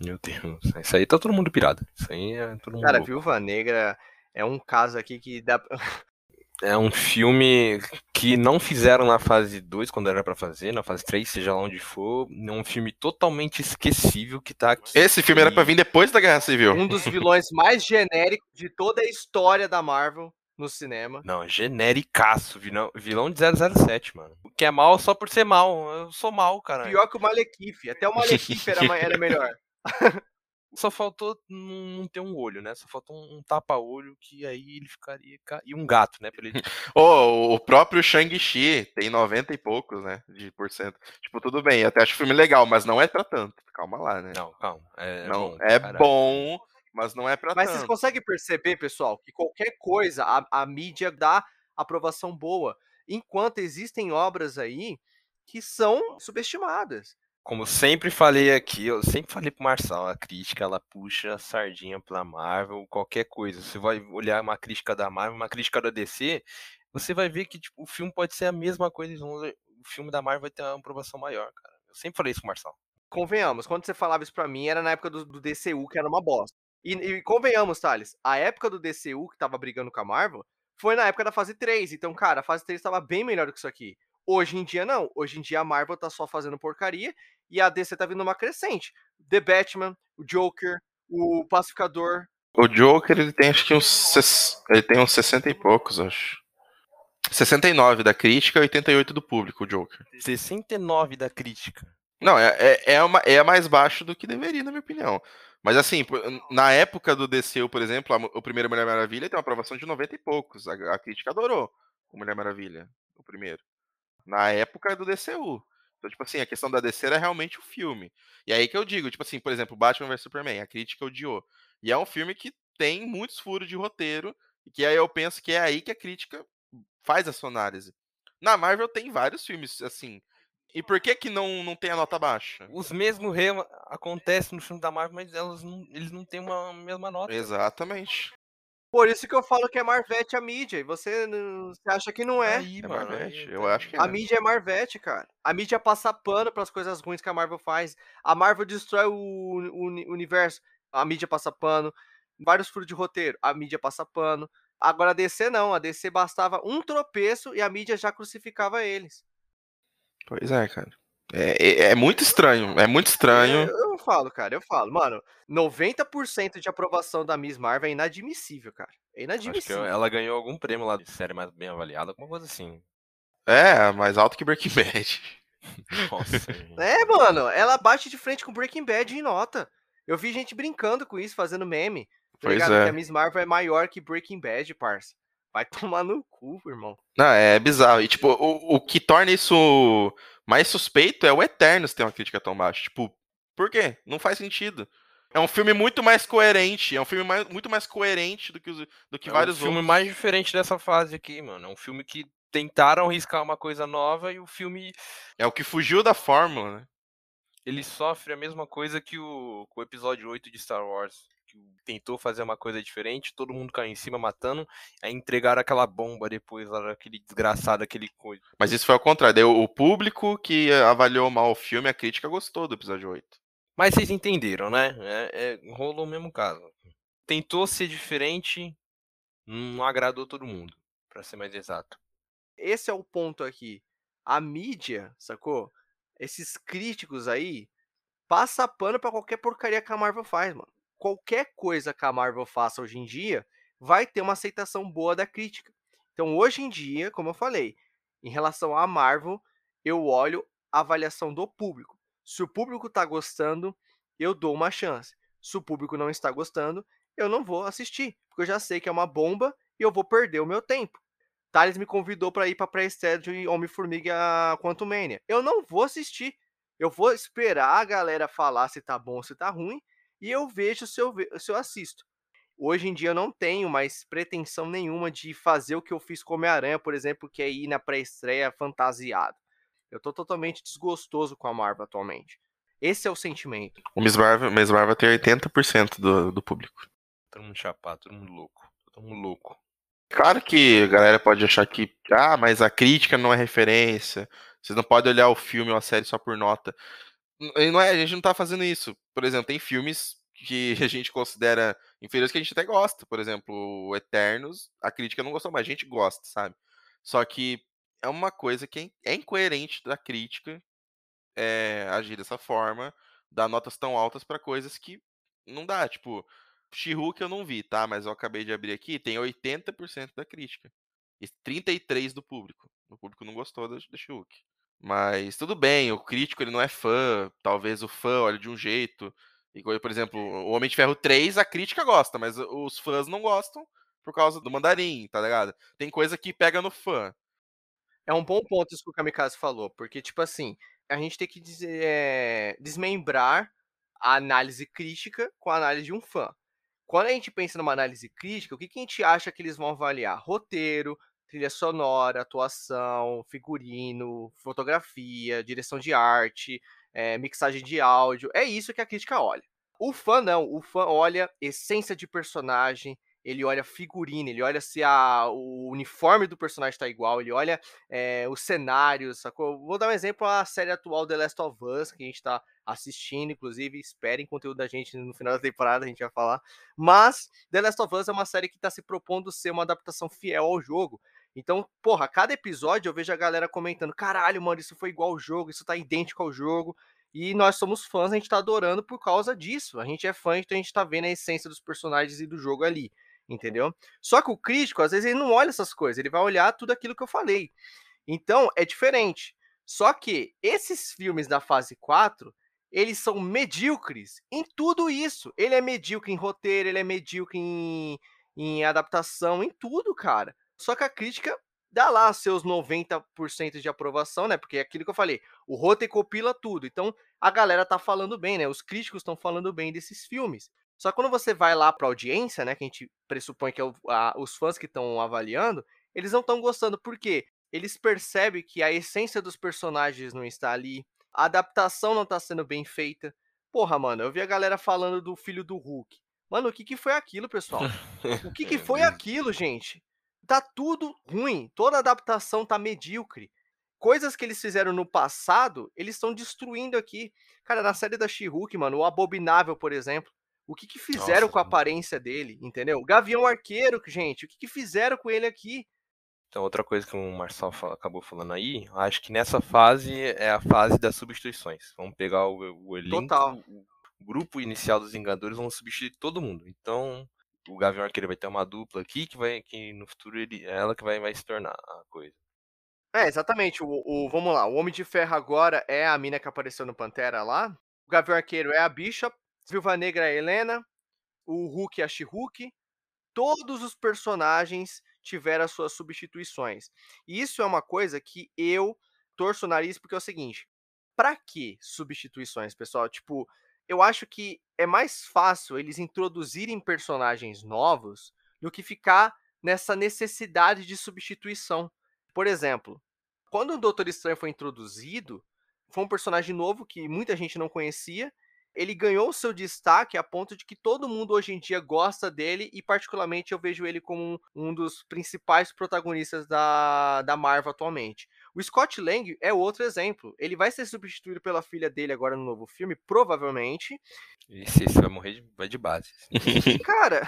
Meu Deus, isso aí tá todo mundo pirado. Isso aí é todo mundo Cara, louco. Viúva Negra é um caso aqui que dá *laughs* é um filme que não fizeram na fase 2, quando era para fazer, na fase 3, seja lá onde for. É um filme totalmente esquecível que tá aqui. Esse filme era para vir depois da Guerra Civil. Um dos vilões mais genéricos de toda a história da Marvel no cinema. Não, genericaço, vilão, vilão de 007, mano. Que é mal só por ser mal. Eu sou mal, cara. Pior que o Malekith. Até o Malekith era, era melhor. *laughs* Só faltou não ter um olho, né? Só faltou um, tapa-olho que aí ele ficaria. E um gato, né? Ele... *laughs* oh, o próprio Shang-Chi tem 90 e poucos, né? De por cento. Tipo, tudo bem, até acho o filme legal, mas não é pra tanto. Calma lá, né? Não, calma. É, não, bom, é bom, mas não é mas tanto. Mas vocês conseguem perceber, pessoal, que qualquer coisa a, a mídia dá aprovação boa. Enquanto existem obras aí que são subestimadas. como sempre falei aqui, eu sempre falei pro Marçal, a crítica ela puxa a sardinha pra Marvel, qualquer coisa. Você vai olhar uma crítica da Marvel, uma crítica da DC, você vai ver que tipo, o filme pode ser a mesma coisa, o filme da Marvel vai ter uma aprovação maior, cara. Eu sempre falei isso pro Marçal. Convenhamos, quando você falava isso pra mim, era na época do, do DCU, que era uma bosta. E, e, convenhamos, Thales, a época do DCU, que tava brigando com a Marvel, foi na época da fase 3. Então, cara, a fase 3 tava bem melhor do que isso aqui. Hoje em dia, não. Hoje em dia, a Marvel tá só fazendo porcaria e a DC tá vindo uma crescente. The Batman, o Joker, o Pacificador. O Joker, ele tem acho que uns. Ele tem uns 60 e poucos, acho. 69 da crítica e 88 do público, o Joker. 69 da crítica. Não, é, é, é, uma, é mais baixo do que deveria, na minha opinião. Mas assim, na época do DCU, por exemplo, a, o primeiro Mulher Maravilha tem uma aprovação de 90 e poucos. A, a crítica adorou o Mulher Maravilha, o primeiro. Na época do DCU. Então, tipo assim, a questão da DC era realmente o filme. E aí que eu digo, tipo assim, por exemplo, Batman vs Superman, a crítica odiou. E é um filme que tem muitos furos de roteiro, e que aí eu penso que é aí que a crítica faz a sua análise. Na Marvel tem vários filmes, assim. E por que que não, não tem a nota baixa? Os mesmos erros acontecem no filme da Marvel, mas elas não, eles não têm uma mesma nota. Exatamente. Por isso que eu falo que é Marvete a mídia. E você, você acha que não é. Aí, é mano, Marvete. Eu acho que é. A mídia é Marvete, cara. A mídia passa pano para as coisas ruins que a Marvel faz. A Marvel destrói o, o, universo. A mídia passa pano. Vários furos de roteiro. A mídia passa pano. Agora a DC não. A DC bastava um tropeço e a mídia já crucificava eles. Pois é, cara. É, é, é, muito estranho, é muito estranho. Eu, eu falo, cara, eu falo, mano, 90% de aprovação da Miss Marvel é inadmissível, cara. É inadmissível. ela ganhou algum prêmio lá de série mais bem avaliada, alguma coisa assim. É, mais alto que Breaking *laughs* Bad. *laughs* Nossa. é, mano, ela bate de frente com Breaking Bad em nota. Eu vi gente brincando com isso, fazendo meme. Tá pois ligado? é. Que a Miss Marvel é maior que Breaking Bad, parça. Vai tomar no cu, irmão. Não, é bizarro. E, tipo, o, o que torna isso mais suspeito é o Eternos ter uma crítica tão baixa. Tipo, por quê? Não faz sentido. É um filme muito mais coerente. É um filme mais, muito mais coerente do que, os, do que é vários outros. É um filme outros. mais diferente dessa fase aqui, mano. É um filme que tentaram arriscar uma coisa nova e o filme. É o que fugiu da fórmula, né? Ele sofre a mesma coisa que o, o episódio 8 de Star Wars tentou fazer uma coisa diferente, todo mundo caiu em cima matando, aí entregaram aquela bomba depois, aquele desgraçado, aquele coisa. Mas isso foi ao contrário, o público que avaliou mal o filme, a crítica gostou do episódio 8. Mas vocês entenderam, né? É, é, rolou o mesmo caso. Tentou ser diferente, não agradou todo mundo, para ser mais exato. Esse é o ponto aqui. A mídia, sacou? Esses críticos aí passa pano para qualquer porcaria que a Marvel faz, mano qualquer coisa que a Marvel faça hoje em dia vai ter uma aceitação boa da crítica. Então, hoje em dia, como eu falei, em relação à Marvel, eu olho a avaliação do público. Se o público está gostando, eu dou uma chance. Se o público não está gostando, eu não vou assistir, porque eu já sei que é uma bomba e eu vou perder o meu tempo. Thales me convidou para ir para pré-estreia de Homem-Formiga Quantum Mania. Eu não vou assistir. Eu vou esperar a galera falar se tá bom ou se tá ruim e eu vejo se eu, se eu assisto. Hoje em dia eu não tenho mais pretensão nenhuma de fazer o que eu fiz com Homem-Aranha, por exemplo, que é ir na pré-estreia fantasiado. Eu tô totalmente desgostoso com a Marvel atualmente. Esse é o sentimento. O Miss Marvel, Miss Marvel tem 80% do, do público. Todo mundo chapado, todo mundo louco. Todo mundo louco. Claro que a galera pode achar que, ah, mas a crítica não é referência. Vocês não podem olhar o filme ou a série só por nota. Não é, a gente não tá fazendo isso. Por exemplo, tem filmes que *laughs* a gente considera inferiores que a gente até gosta. Por exemplo, Eternos, a crítica não gostou, mas a gente gosta, sabe? Só que é uma coisa que é incoerente da crítica é, agir dessa forma, dar notas tão altas para coisas que não dá. Tipo, she eu não vi, tá? Mas eu acabei de abrir aqui, tem 80% da crítica. E 33% do público. O público não gostou da, da she mas tudo bem, o crítico ele não é fã, talvez o fã olhe de um jeito. Igual, por exemplo, o Homem de Ferro 3, a crítica gosta, mas os fãs não gostam por causa do mandarim, tá ligado? Tem coisa que pega no fã. É um bom ponto isso que o Kamikaze falou, porque, tipo assim, a gente tem que é, desmembrar a análise crítica com a análise de um fã. Quando a gente pensa numa análise crítica, o que, que a gente acha que eles vão avaliar? Roteiro, trilha sonora, atuação, figurino, fotografia, direção de arte, é, mixagem de áudio. É isso que a crítica olha. O fã não, o fã olha essência de personagem, ele olha figurino, ele olha se a, o uniforme do personagem está igual, ele olha é, os cenários, sacou? Vou dar um exemplo a série atual The Last of Us, que a gente está assistindo, inclusive, esperem conteúdo da gente no final da temporada, a gente vai falar. Mas The Last of Us é uma série que está se propondo ser uma adaptação fiel ao jogo. Então, porra, cada episódio eu vejo a galera comentando: caralho, mano, isso foi igual ao jogo, isso tá idêntico ao jogo. E nós somos fãs, a gente tá adorando por causa disso. A gente é fã, então a gente tá vendo a essência dos personagens e do jogo ali entendeu? Só que o crítico, às vezes, ele não olha essas coisas, ele vai olhar tudo aquilo que eu falei. Então, é diferente. Só que esses filmes da fase 4, eles são medíocres em tudo isso. Ele é medíocre em roteiro, ele é medíocre em, em adaptação, em tudo, cara. Só que a crítica dá lá seus 90% de aprovação, né? Porque é aquilo que eu falei, o roteiro compila tudo. Então, a galera tá falando bem, né? Os críticos estão falando bem desses filmes. Só que quando você vai lá para audiência, né, que a gente pressupõe que é o, a, os fãs que estão avaliando, eles não estão gostando. Por quê? Eles percebem que a essência dos personagens não está ali, a adaptação não está sendo bem feita. Porra, mano, eu vi a galera falando do filho do Hulk. Mano, o que, que foi aquilo, pessoal? *laughs* O que, que foi aquilo, gente? Tá tudo ruim. Toda adaptação tá medíocre. Coisas que eles fizeram no passado, eles estão destruindo aqui. Cara, na série da She-Hulk, mano, o Abominável, por exemplo, o que, que fizeram Nossa, com a aparência dele, entendeu? Gavião Arqueiro, gente, o que, que fizeram com ele aqui? Então, outra coisa que o Marçal acabou falando aí, acho que nessa fase é a fase das substituições. Vamos pegar o, o elenco, Total. o grupo inicial dos Vingadores, vão substituir todo mundo. Então, o Gavião Arqueiro vai ter uma dupla aqui que vai que no futuro ele, ela que vai, vai se tornar a coisa. É, exatamente. O, o, vamos lá, o Homem de Ferro agora é a mina que apareceu no Pantera lá. O Gavião Arqueiro é a Bishop. Viúva Negra é a Helena, o Hulk é a She-Hulk, todos os personagens tiveram as suas substituições. E isso é uma coisa que eu torço o nariz porque é o seguinte, para que substituições, pessoal? Tipo, eu acho que é mais fácil eles introduzirem personagens novos do que ficar nessa necessidade de substituição. Por exemplo, quando o Doutor Estranho foi introduzido, foi um personagem novo que muita gente não conhecia ele ganhou seu destaque a ponto de que todo mundo hoje em dia gosta dele e particularmente eu vejo ele como um, dos principais protagonistas da, da Marvel atualmente. O Scott Lang é outro exemplo. Ele vai ser substituído pela filha dele agora no novo filme, provavelmente. Esse, esse vai morrer de, vai de base. *laughs* Cara,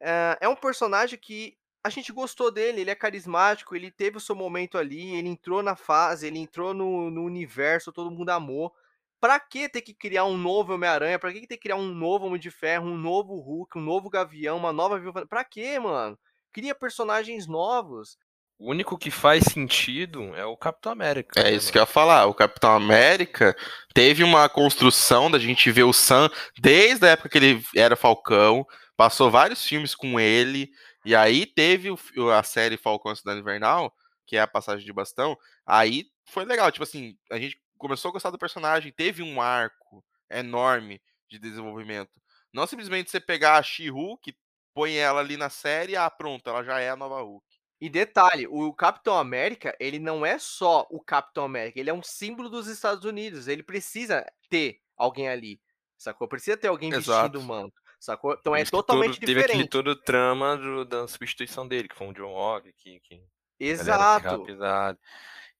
é, *laughs* é um personagem que a gente gostou dele, ele é carismático, ele teve o seu momento ali, ele entrou na fase, ele entrou no, no universo, todo mundo amou. Pra que ter que criar um novo Homem-Aranha? Pra que ter que criar um novo Homem de Ferro, um novo Hulk, um novo Gavião, uma nova Viúva? Pra que, mano? Cria personagens novos. O único que faz sentido é o Capitão América. É né, isso mano? que eu ia falar. O Capitão América teve uma construção da gente ver o Sam desde a época que ele era Falcão, passou vários filmes com ele, e aí teve a série Falcão Cidade Invernal, que é a passagem de bastão. Aí foi legal, tipo assim, a gente começou a gostar do personagem, teve um arco enorme de desenvolvimento. Não simplesmente você pegar a She-Hulk, põe ela ali na série, ah, pronto, ela já é a nova Hulk. E detalhe, o Capitão América, ele não é só o Capitão América, ele é um símbolo dos Estados Unidos. Ele precisa ter alguém ali, sacou? Precisa ter alguém Exato. vestindo o manto, sacou? Então é totalmente tudo, diferente. Teve aquele todo o trama do, da substituição dele, que foi um John Walker, que, que Exato.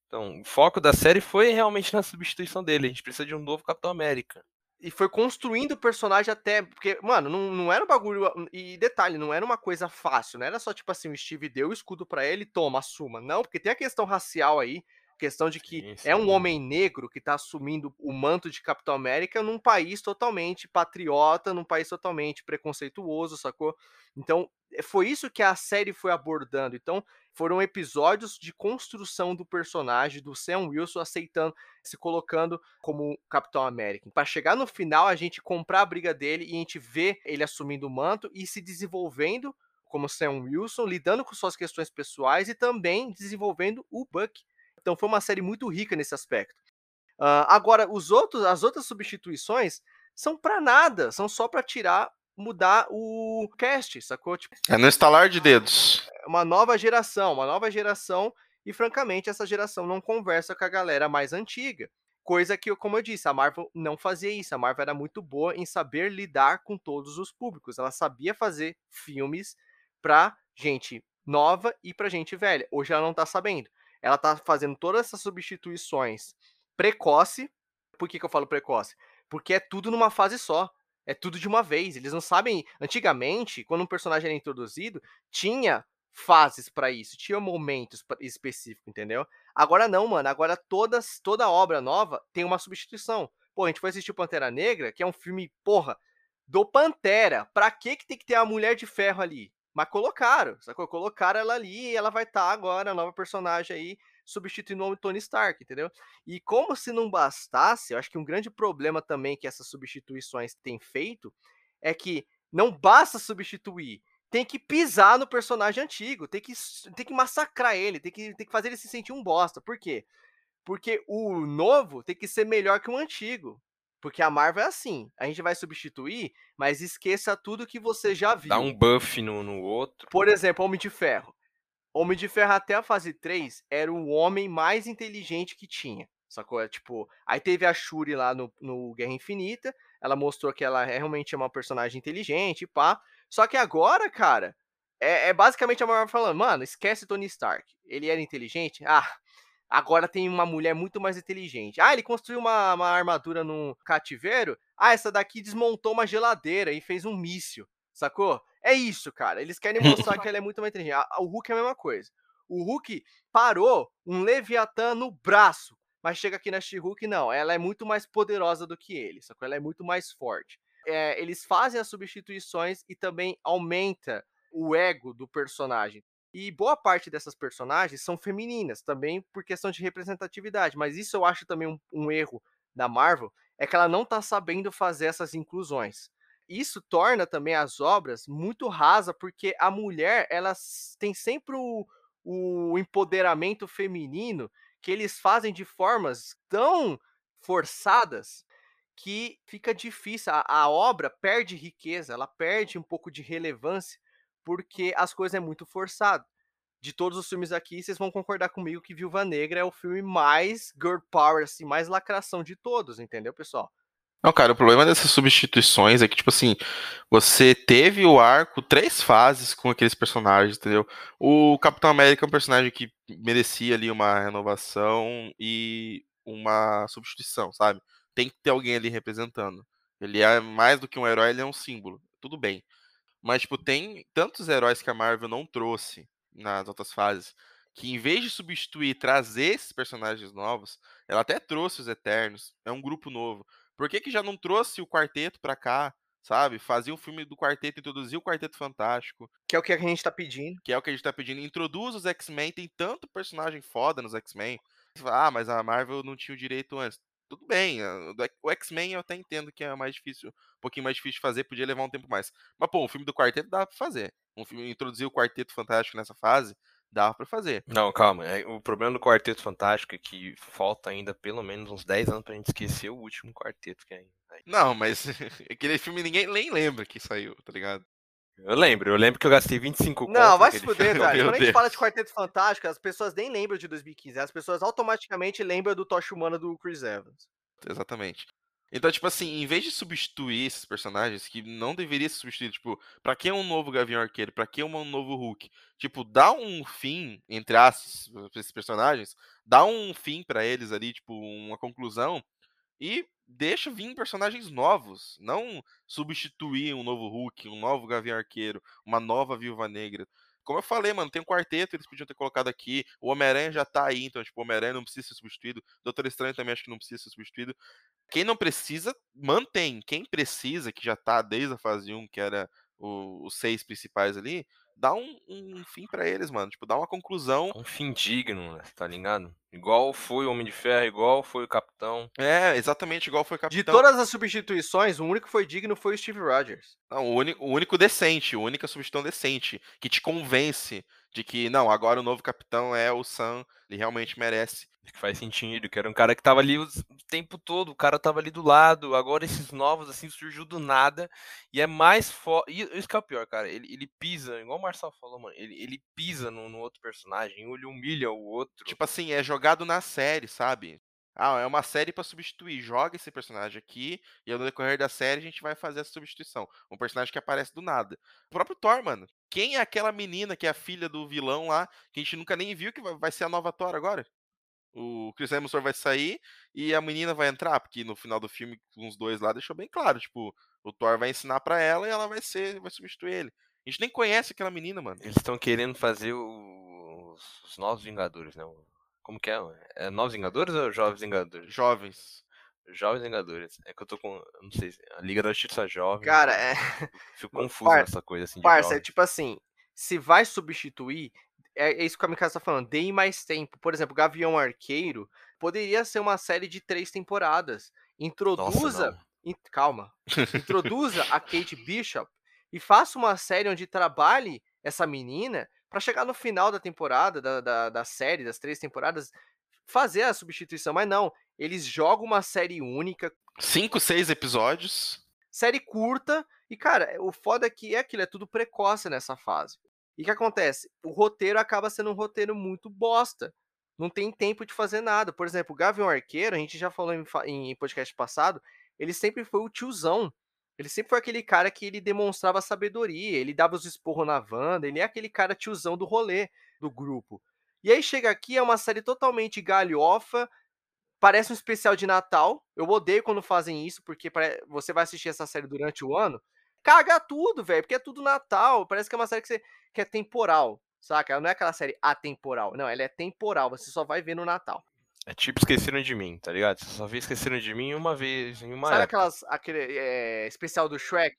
Então, o foco da série foi realmente na substituição dele. A gente precisa de um novo Capitão América. E foi construindo o personagem até. Porque, mano, não, não era um bagulho. E detalhe, não era uma coisa fácil. Não era só tipo assim: o Steve deu o escudo para ele, toma, assuma. Não, porque tem a questão racial aí. Questão de que sim, sim. é um homem negro que tá assumindo o manto de Capitão América num país totalmente patriota, num país totalmente preconceituoso, sacou? Então, eh, foi isso que a série foi abordando. Então, foram episódios de construção do personagem do Sam Wilson aceitando, se colocando como Capitão América. Para chegar no final, a gente comprar a briga dele e a gente ver ele assumindo o manto e se desenvolvendo como Sam Wilson, lidando com suas questões pessoais e também desenvolvendo o Buck. Então foi uma série muito rica nesse aspecto. Uh, agora, os outros, as outras substituições são para nada, são só para tirar mudar o cast, sacou? Tipo, é no estalar de dedos. É uma nova geração, uma nova geração, e francamente essa geração não conversa com a galera mais antiga. Coisa que, como eu disse, a Marvel não fazia isso. A Marvel era muito boa em saber lidar com todos os públicos. Ela sabia fazer filmes pra gente nova e pra gente velha. Hoje ela não tá sabendo. Ela tá fazendo todas essas substituições precoce. Por que, que eu falo precoce? Porque é tudo numa fase só. É tudo de uma vez. Eles não sabem. Antigamente, quando um personagem era introduzido, tinha fases para isso, tinha momentos específicos, entendeu? Agora não, mano. Agora todas, toda obra nova tem uma substituição. Pô, a gente foi assistir Pantera Negra, que é um filme, porra, do Pantera. Pra que que tem que ter a Mulher de Ferro ali? Mas colocaram, sacou? Colocaram ela ali e ela vai estar tá agora, a nova personagem aí, substituindo o Tony Stark, entendeu? E como se não bastasse, eu acho que um grande problema também que essas substituições têm feito é que não basta substituir, tem que pisar no personagem antigo, tem que, tem que massacrar ele, tem que, tem que fazer ele se sentir um bosta. Por quê? Porque o novo tem que ser melhor que o antigo. Porque a Marvel é assim, a gente vai substituir, mas esqueça tudo que você já viu. Dá um buff no, no outro. Por exemplo, Homem de Ferro. Homem de Ferro até a fase 3 era o homem mais inteligente que tinha. Sacou? É, tipo, aí teve a Shuri lá no, no Guerra Infinita, ela mostrou que ela realmente é uma personagem inteligente, pá. Só que agora, cara, é, é basicamente a Marvel falando, mano, esquece Tony Stark. Ele era inteligente? Ah, agora tem uma mulher muito mais inteligente. Ah, ele construiu uma, uma armadura num cativeiro? Ah, essa daqui desmontou uma geladeira e fez um míssil, sacou? É isso, cara. Eles querem *laughs* mostrar que ela é muito mais inteligente. O Hulk é a mesma coisa. O Hulk parou um Leviatã no braço, mas chega aqui na She-Hulk, não. Ela é muito mais poderosa do que ele, sacou? Ela é muito mais forte é, eles fazem as substituições e também aumenta o ego do personagem. E boa parte dessas personagens são femininas, também por questão de representatividade. Mas isso eu acho também um, um erro da Marvel, é que ela não está sabendo fazer essas inclusões. Isso torna também as obras muito rasa, porque a mulher ela tem sempre o, o empoderamento feminino que eles fazem de formas tão forçadas que fica difícil, a, a, obra perde riqueza, ela perde um pouco de relevância, porque as coisas é muito forçado. De todos os filmes aqui, vocês vão concordar comigo que Viúva Negra é o filme mais girl power, assim, mais lacração de todos, entendeu, pessoal? Não, cara, o problema dessas substituições é que, tipo assim, você teve o arco, três fases com aqueles personagens, entendeu? O Capitão América é um personagem que merecia ali uma renovação e uma substituição, sabe? tem que ter alguém ali representando. Ele é mais do que um herói, ele é um símbolo. Tudo bem. Mas, tipo, tem tantos heróis que a Marvel não trouxe nas outras fases, que em vez de substituir trazer esses personagens novos, ela até trouxe os Eternos, é um grupo novo. Por que, que já não trouxe o quarteto pra cá, sabe? Fazia um filme do quarteto, introduzir o Quarteto Fantástico. Que é o que a gente tá pedindo. Que é o que a gente tá pedindo. Introduz os X-Men, tem tanto personagem foda nos X-Men. Ah, mas a Marvel não tinha o direito antes tudo bem. O X-Men eu até entendo que é mais difícil, um pouquinho mais difícil de fazer, podia levar um tempo mais. Mas, pô, o filme do quarteto dá pra fazer. Um filme introduzir o quarteto fantástico nessa fase, dá pra fazer. Não, calma. É, o problema do Quarteto Fantástico é que falta ainda pelo menos uns 10 anos pra gente esquecer o último quarteto que é. Não, mas *laughs* aquele filme ninguém nem lembra que saiu, tá ligado? Eu lembro, eu lembro que eu gastei 25 Não, vai se fuder, *laughs* cara. Quando a gente fala de Quarteto Fantástico, as pessoas nem lembram de 2015. As pessoas automaticamente lembram do Tocha Humana do Chris Evans. Exatamente. Então, tipo assim, em vez de substituir esses personagens que não deveria ser substituído, tipo, pra que um novo Gavião Arqueiro? Pra que um novo Hulk? Tipo, dá um fim, entre aspas, pra esses personagens, dá um fim para eles ali, tipo, uma conclusão, e deixa vir personagens novos, não substituir um novo Hulk, um novo Gavião Arqueiro, uma nova Viúva Negra. Como eu falei, mano, tem um quarteto, eles podiam ter colocado aqui. O Homem-Aranha já tá aí, então, tipo, o Homem-Aranha não precisa ser substituído. Doutor Estranho também acho que não precisa ser substituído. Quem não precisa, mantém. Quem precisa, que já tá desde a fase 1, que era o, os seis principais ali, dá um, um fim para eles, mano. Tipo, dá uma conclusão. Um fim digno, né? tá ligado? Igual foi o Homem de Ferro, igual foi o Capitão. É, exatamente igual foi o Capitão. De todas as substituições, o único que foi digno foi o Steve Rogers. Não, o, único, o único decente, a única substituição decente, que te convence de que, não, agora o novo Capitão é o Sam, ele realmente merece que faz sentido, que era um cara que tava ali o tempo todo, o cara tava ali do lado, agora esses novos, assim, surgiu do nada, e é mais foda, isso que é o pior, cara, ele, ele pisa, igual o Marcel falou, mano, ele, ele pisa no, no outro personagem, ele humilha o outro. Tipo assim, é jogado na série, sabe? Ah, é uma série para substituir. Joga esse personagem aqui e no decorrer da série a gente vai fazer essa substituição. Um personagem que aparece do nada. O próprio Thor, mano. Quem é aquela menina que é a filha do vilão lá, que a gente nunca nem viu que vai ser a nova Thor agora? O Chris Hemsworth vai sair e a menina vai entrar, porque no final do filme, com os dois lá, deixou bem claro, tipo, o Thor vai ensinar para ela e ela vai ser, vai substituir ele. A gente nem conhece aquela menina, mano. Eles estão querendo fazer os, os Novos Vingadores, né? Como que é? É Novos Vingadores ou Jovens Vingadores? Jovens. Jovens Vingadores. É que eu tô com. Não sei. A Liga da Justiça Jovem. Cara, é. Fico *laughs* confuso Par... nessa coisa assim. Parça, é tipo assim. Se vai substituir, é, é isso que a Mikasa tá falando, deem mais tempo. Por exemplo, Gavião Arqueiro poderia ser uma série de três temporadas. Introduza. Nossa, in, calma. *laughs* Introduza a Kate Bishop e faça uma série onde trabalhe essa menina para chegar no final da temporada, da, da, da, série, das três temporadas, fazer a substituição. Mas não, eles jogam uma série única. Cinco, seis episódios. Série curta. E, cara, o foda é que é aquilo, é tudo precoce nessa fase. E o que acontece? O roteiro acaba sendo um roteiro muito bosta. Não tem tempo de fazer nada. Por exemplo, o Gavião Arqueiro, a gente já falou em, em podcast passado, ele sempre foi o tiozão ele sempre foi aquele cara que ele demonstrava sabedoria, ele dava os esporros na Wanda, ele é aquele cara tiozão do rolê do grupo. E aí chega aqui, é uma série totalmente galhofa, parece um especial de Natal. Eu odeio quando fazem isso, porque você vai assistir essa série durante o ano, caga tudo, velho, porque é tudo Natal. Parece que é uma série que, você, que é temporal, saca? Ela não é aquela série atemporal, não, ela é temporal, você só vai ver no Natal. É tipo Esqueceram de Mim, tá ligado? Você só vê Esqueceram de Mim uma vez, em uma Sabe época. aquelas, aquele é, especial do Shrek?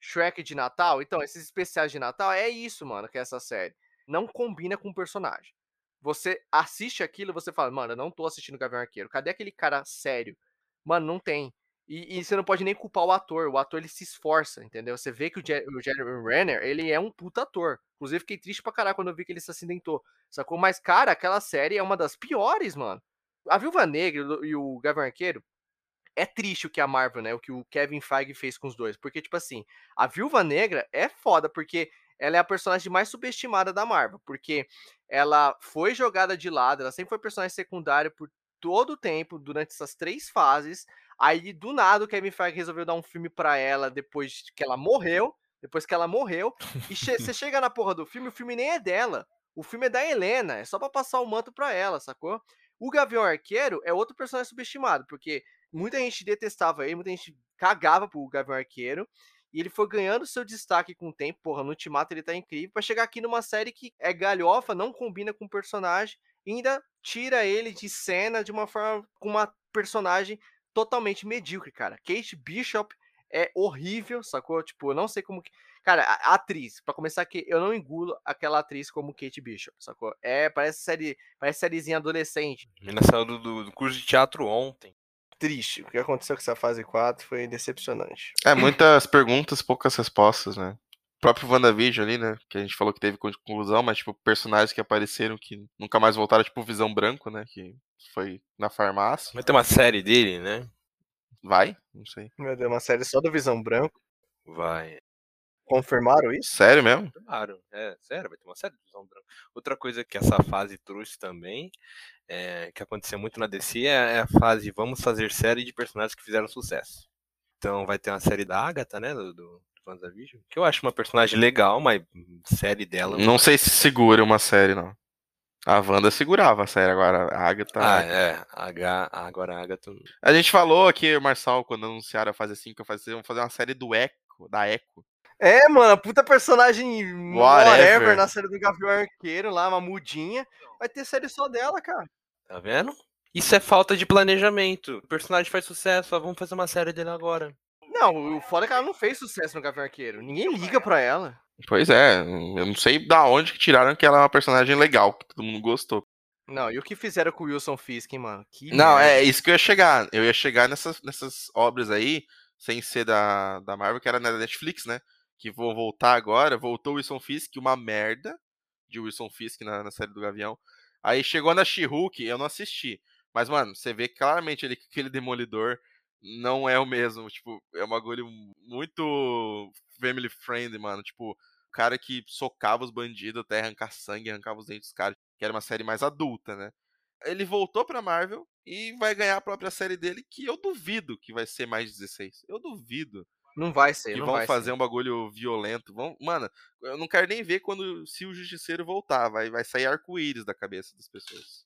Shrek de Natal? Então, esses especiais de Natal é isso, mano, que é essa série. Não combina com o personagem. Você assiste aquilo e você fala, mano, eu não tô assistindo Gavião Arqueiro. Cadê aquele cara sério? Mano, não tem. E, e, você não pode nem culpar o ator. O ator ele se esforça, entendeu? Você vê que o, Jer o Jeremy Renner, ele é um puta ator. Inclusive, fiquei triste pra caralho quando eu vi que ele se acidentou. Sacou? Mas, cara, aquela série é uma das piores, mano. A Viúva Negra e o Gavião Arqueiro é triste o que a Marvel, né? O que o Kevin Feige fez com os dois. Porque, tipo assim, a Viúva Negra é foda, porque ela é a personagem mais subestimada da Marvel. Porque ela foi jogada de lado, ela sempre foi personagem secundária por todo o tempo, durante essas três fases. Aí, do nada, o Kevin Feige resolveu dar um filme para ela depois que ela morreu. Depois que ela morreu. E che você *laughs* chega na porra do filme, o filme nem é dela. O filme é da Helena. É só pra passar o manto pra ela, sacou? O Gavião Arqueiro é outro personagem subestimado, porque muita gente detestava ele, muita gente cagava pro Gavião Arqueiro. E ele foi ganhando seu destaque com o tempo. Porra, no Ultimato ele tá incrível. para chegar aqui numa série que é galhofa, não combina com o personagem. E ainda tira ele de cena de uma forma. com uma personagem totalmente medíocre, cara. Kate Bishop é horrível, sacou? Tipo, eu não sei como que. Cara, a, atriz, para começar que eu não engulo aquela atriz como Kate Bishop, sacou? É, parece série, parece sériezinha adolescente. Menina saiu do, do, do curso de teatro ontem. Triste. O que aconteceu com essa fase 4 foi decepcionante. É, muitas perguntas, poucas respostas, né? O próprio WandaVision ali, né? Que a gente falou que teve conclusão, mas, tipo, personagens que apareceram que nunca mais voltaram, tipo, Visão Branco, né? Que foi na farmácia. Vai ter uma série dele, né? Vai? Não sei. Meu Deus, uma série só do Visão Branco. Vai. Confirmaram isso? Sério mesmo? Confirmaram, é, sério, vai ter uma série do Visão Branco. Outra coisa que essa fase trouxe também, é, que aconteceu muito na DC, é, é a fase vamos fazer série de personagens que fizeram sucesso. Então vai ter uma série da Agatha, né, do, do WandaVision, que eu acho uma personagem legal, mas série dela... Não sei se segura uma série, não. A Wanda segurava a série, agora a Agatha. Ah, é. H, agora a Agatha. A gente falou aqui, Marçal, quando anunciaram a fase 5, vamos fazer uma série do Echo, da Echo. É, mano, puta personagem whatever. whatever na série do Gavião Arqueiro lá, uma mudinha. Vai ter série só dela, cara. Tá vendo? Isso é falta de planejamento. O personagem faz sucesso, vamos fazer uma série dele agora. Não, o foda é que ela não fez sucesso no Gavião Arqueiro. Ninguém liga pra ela. Pois é, eu não sei da onde que tiraram que ela é uma personagem legal, que todo mundo gostou. Não, e o que fizeram com o Wilson Fisk, hein, mano? Que não, merda. é isso que eu ia chegar. Eu ia chegar nessas, nessas obras aí, sem ser da, da Marvel, que era na Netflix, né? Que vou voltar agora. Voltou o Wilson Fisk, uma merda de Wilson Fisk na, na série do Gavião. Aí chegou na She-Hulk, eu não assisti. Mas, mano, você vê claramente ali que aquele Demolidor não é o mesmo. Tipo, é um bagulho muito family friendly, mano. Tipo, o cara que socava os bandidos até arrancar sangue, arrancava os dentes dos caras. Que era uma série mais adulta, né? ele voltou pra Marvel e vai ganhar a própria série dele, que eu duvido que vai ser mais 16. Eu duvido. Não vai ser, que não vão vai fazer ser. um bagulho violento. Vão, mano, eu não quero nem ver quando se o justiceiro voltar, vai, vai sair arco-íris da cabeça das pessoas.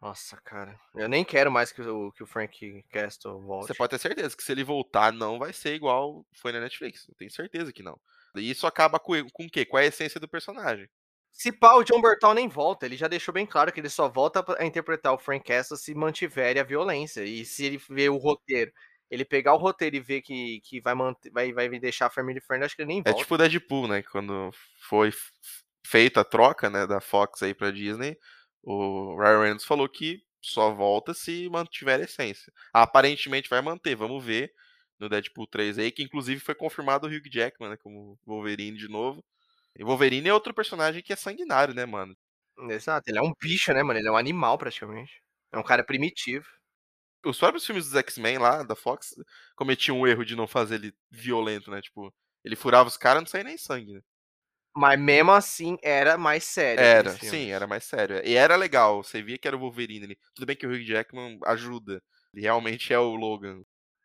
Nossa, cara. Eu nem quero mais que o, que o Frank Castle volte. Você pode ter certeza que se ele voltar, não vai ser igual foi na Netflix. Eu tenho certeza que não. E isso acaba com, com o quê? Com a essência do personagem. Se pá, o John Bertal nem volta. Ele já deixou bem claro que ele só volta a interpretar o Frank Castle se mantiver a violência. E se ele ver o roteiro, ele pegar o roteiro e ver que, que vai, manter, vai, vai deixar a Family Friend, acho que ele nem volta. É tipo o Deadpool, né? Quando foi feita a troca né, da Fox aí pra Disney, o Ryan Reynolds falou que só volta se mantiver a essência. Aparentemente vai manter, vamos ver no Deadpool 3 aí, que inclusive foi confirmado o Hugh Jackman, né, como Wolverine de novo. E Wolverine é outro personagem que é sanguinário, né, mano? Exato, ele é um bicho, né, mano? Ele é um animal praticamente. É um cara primitivo. Os próprios filmes dos X-Men lá, da Fox, cometiam um erro de não fazer ele violento, né? Tipo, ele furava os caras e não saía nem sangue, né? Mas mesmo assim era mais sério. Era, sim, era mais sério. E era legal, você via que era o Wolverine ali. Tudo bem que o Hugh Jackman ajuda. Ele realmente é o Logan.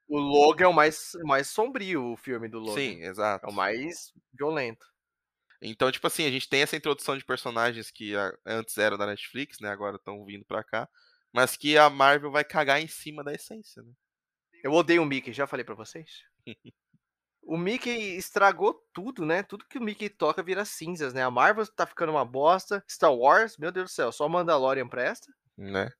O Logan é o mais, mais sombrio, o filme do Logan. Sim, exato. É o mais violento. Então, tipo assim, a gente tem essa introdução de personagens que antes eram da Netflix, né? Agora estão vindo pra cá. Mas que a Marvel vai cagar em cima da essência, né? Eu odeio o Mickey, já falei pra vocês. *laughs* o Mickey estragou tudo, né? Tudo que o Mickey toca vira cinzas, né? A Marvel tá ficando uma bosta. Star Wars, meu Deus do céu, só Mandalorian presta. Né?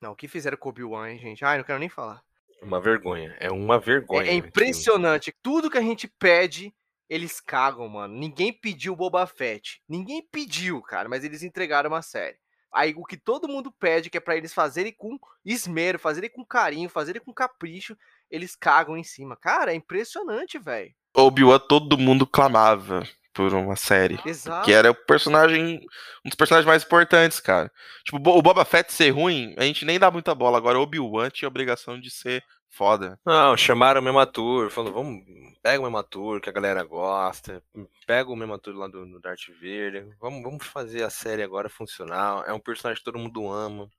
Não, o que fizeram com o Obi-Wan, hein, gente? Ai, não quero nem falar. Uma vergonha, é uma vergonha. É, é impressionante. Tudo que a gente pede, eles cagam, mano. Ninguém pediu Boba Fett. Ninguém pediu, cara, mas eles entregaram uma série. Aí o que todo mundo pede, que é para eles fazerem com esmero, fazerem com carinho, fazerem com capricho, eles cagam em cima. Cara, é impressionante, velho. Obi-Wan todo mundo clamava por uma série. Exato. Que era o personagem, um dos personagens mais importantes, cara. Tipo, o Boba Fett ser ruim, a gente nem dá muita bola. Agora, o Obi-Wan tinha a obrigação de ser foda. Não, chamaram o mesmo ator, falou, vamos, pega o mesmo ator que a galera gosta, pega o mesmo ator lá do, do Darth Vader, vamos, vamos fazer a série agora funcional. É um personagem que todo mundo ama,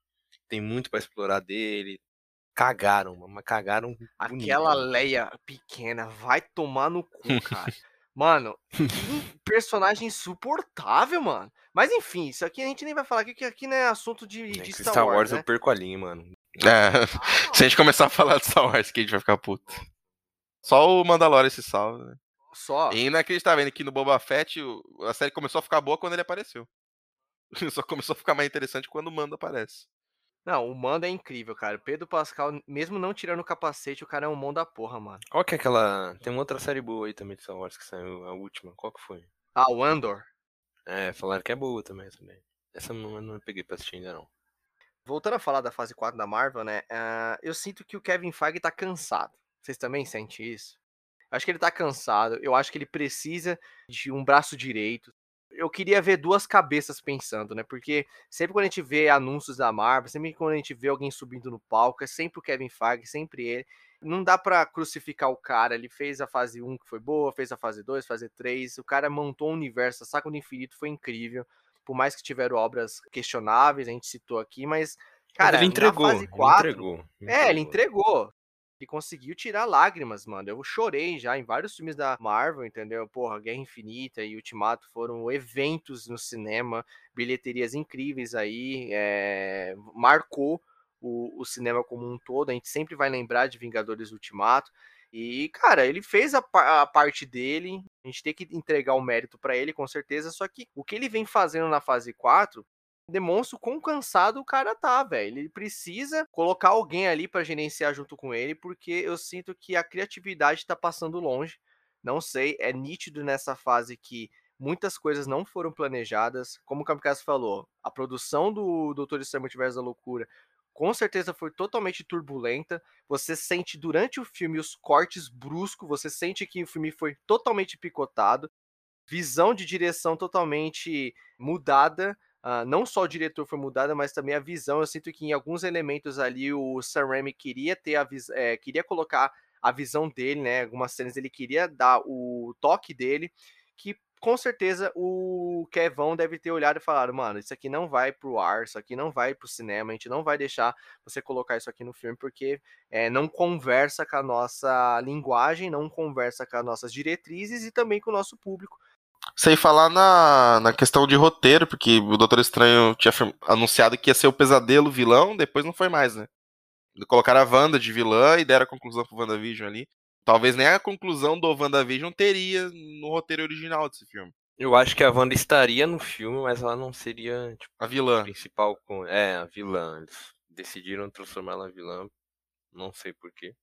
tem muito para explorar dele. Cagaram, mas cagaram. Aquela bonito. Leia pequena vai tomar no cu, cara. *laughs* Mano, que *laughs* personagem insuportável, mano. Mas enfim, isso aqui a gente nem vai falar aqui, que aqui não é assunto de, de Star, Star Wars. Wars né? eu perco a linha, mano. É, *laughs* se a gente começar a falar de Star Wars, que a gente vai ficar puto. Só o Mandalorian se salva, né? Só. E inacreditável, vendo que no Boba Fett a série começou a ficar boa quando ele apareceu. Só começou a ficar mais interessante quando o Mando aparece. Não, o Mando é incrível, cara. Pedro Pascal, mesmo não tirando o capacete, o cara é um mão da porra, mano. Qual que é aquela. Tem uma outra série boa aí também de Star Wars que saiu, a última. Qual que foi? Ah, o Andor. É, falaram que é boa também. também. Essa não, não peguei pra assistir ainda não. Voltando a falar da fase 4 da Marvel, né? Uh, eu sinto que o Kevin Feige tá cansado. Vocês também sentem isso? Acho que ele tá cansado. Eu acho que ele precisa de um braço direito. Eu queria ver duas cabeças pensando, né? Porque sempre quando a gente vê anúncios da Marvel, sempre quando a gente vê alguém subindo no palco, é sempre o Kevin Feige, sempre ele. Não dá para crucificar o cara. Ele fez a fase 1 que foi boa, fez a fase 2, fase 3. O cara montou um universo, a Saga do Infinito foi incrível. Por mais que tiveram obras questionáveis, a gente citou aqui, mas Cara, ele entregou, fase 4, ele entregou, ele É, ele entregou. Ele conseguiu tirar lágrimas, mano. Eu chorei já em vários filmes da Marvel, entendeu? Porra, Guerra Infinita e Ultimato foram eventos no cinema, bilheterias incríveis aí, é... marcou o, o, cinema como um todo. A gente sempre vai lembrar de Vingadores Ultimato. E, cara, ele fez a, a parte dele. A gente tem que entregar o mérito para ele, com certeza. Só que o que ele vem fazendo na fase 4 demonstra o quão cansado o cara tá, velho. Ele precisa colocar alguém ali para gerenciar junto com ele, porque eu sinto que a criatividade tá passando longe. Não sei, é nítido nessa fase que muitas coisas não foram planejadas. Como o Kamikaze falou, a produção do Doutor Estranho Multiverso da Loucura com certeza foi totalmente turbulenta. Você sente durante o filme os cortes bruscos, você sente que o filme foi totalmente picotado. Visão de direção totalmente mudada. Uh, não só o diretor foi mudado, mas também a visão. Eu sinto que em alguns elementos ali o Sam Raimi queria ter a é, queria colocar a visão dele, né? Algumas cenas ele queria dar o toque dele, que com certeza o Kevão deve ter olhado e falado, mano, isso aqui não vai pro ar, isso aqui não vai pro cinema, a gente não vai deixar você colocar isso aqui no filme, porque é, não conversa com a nossa linguagem, não conversa com as nossas diretrizes e também com o nosso público. Sem falar na, na questão de roteiro, porque o Doutor Estranho tinha anunciado que ia ser o pesadelo vilão, depois não foi mais, né? Colocaram a Wanda de vilã e deram a conclusão pro WandaVision ali. Talvez nem a conclusão do WandaVision teria no roteiro original desse filme. Eu acho que a Wanda estaria no filme, mas ela não seria tipo, a vilã. Principal com. É, a vilã. Eles decidiram transformar ela em vilã. Não sei porquê.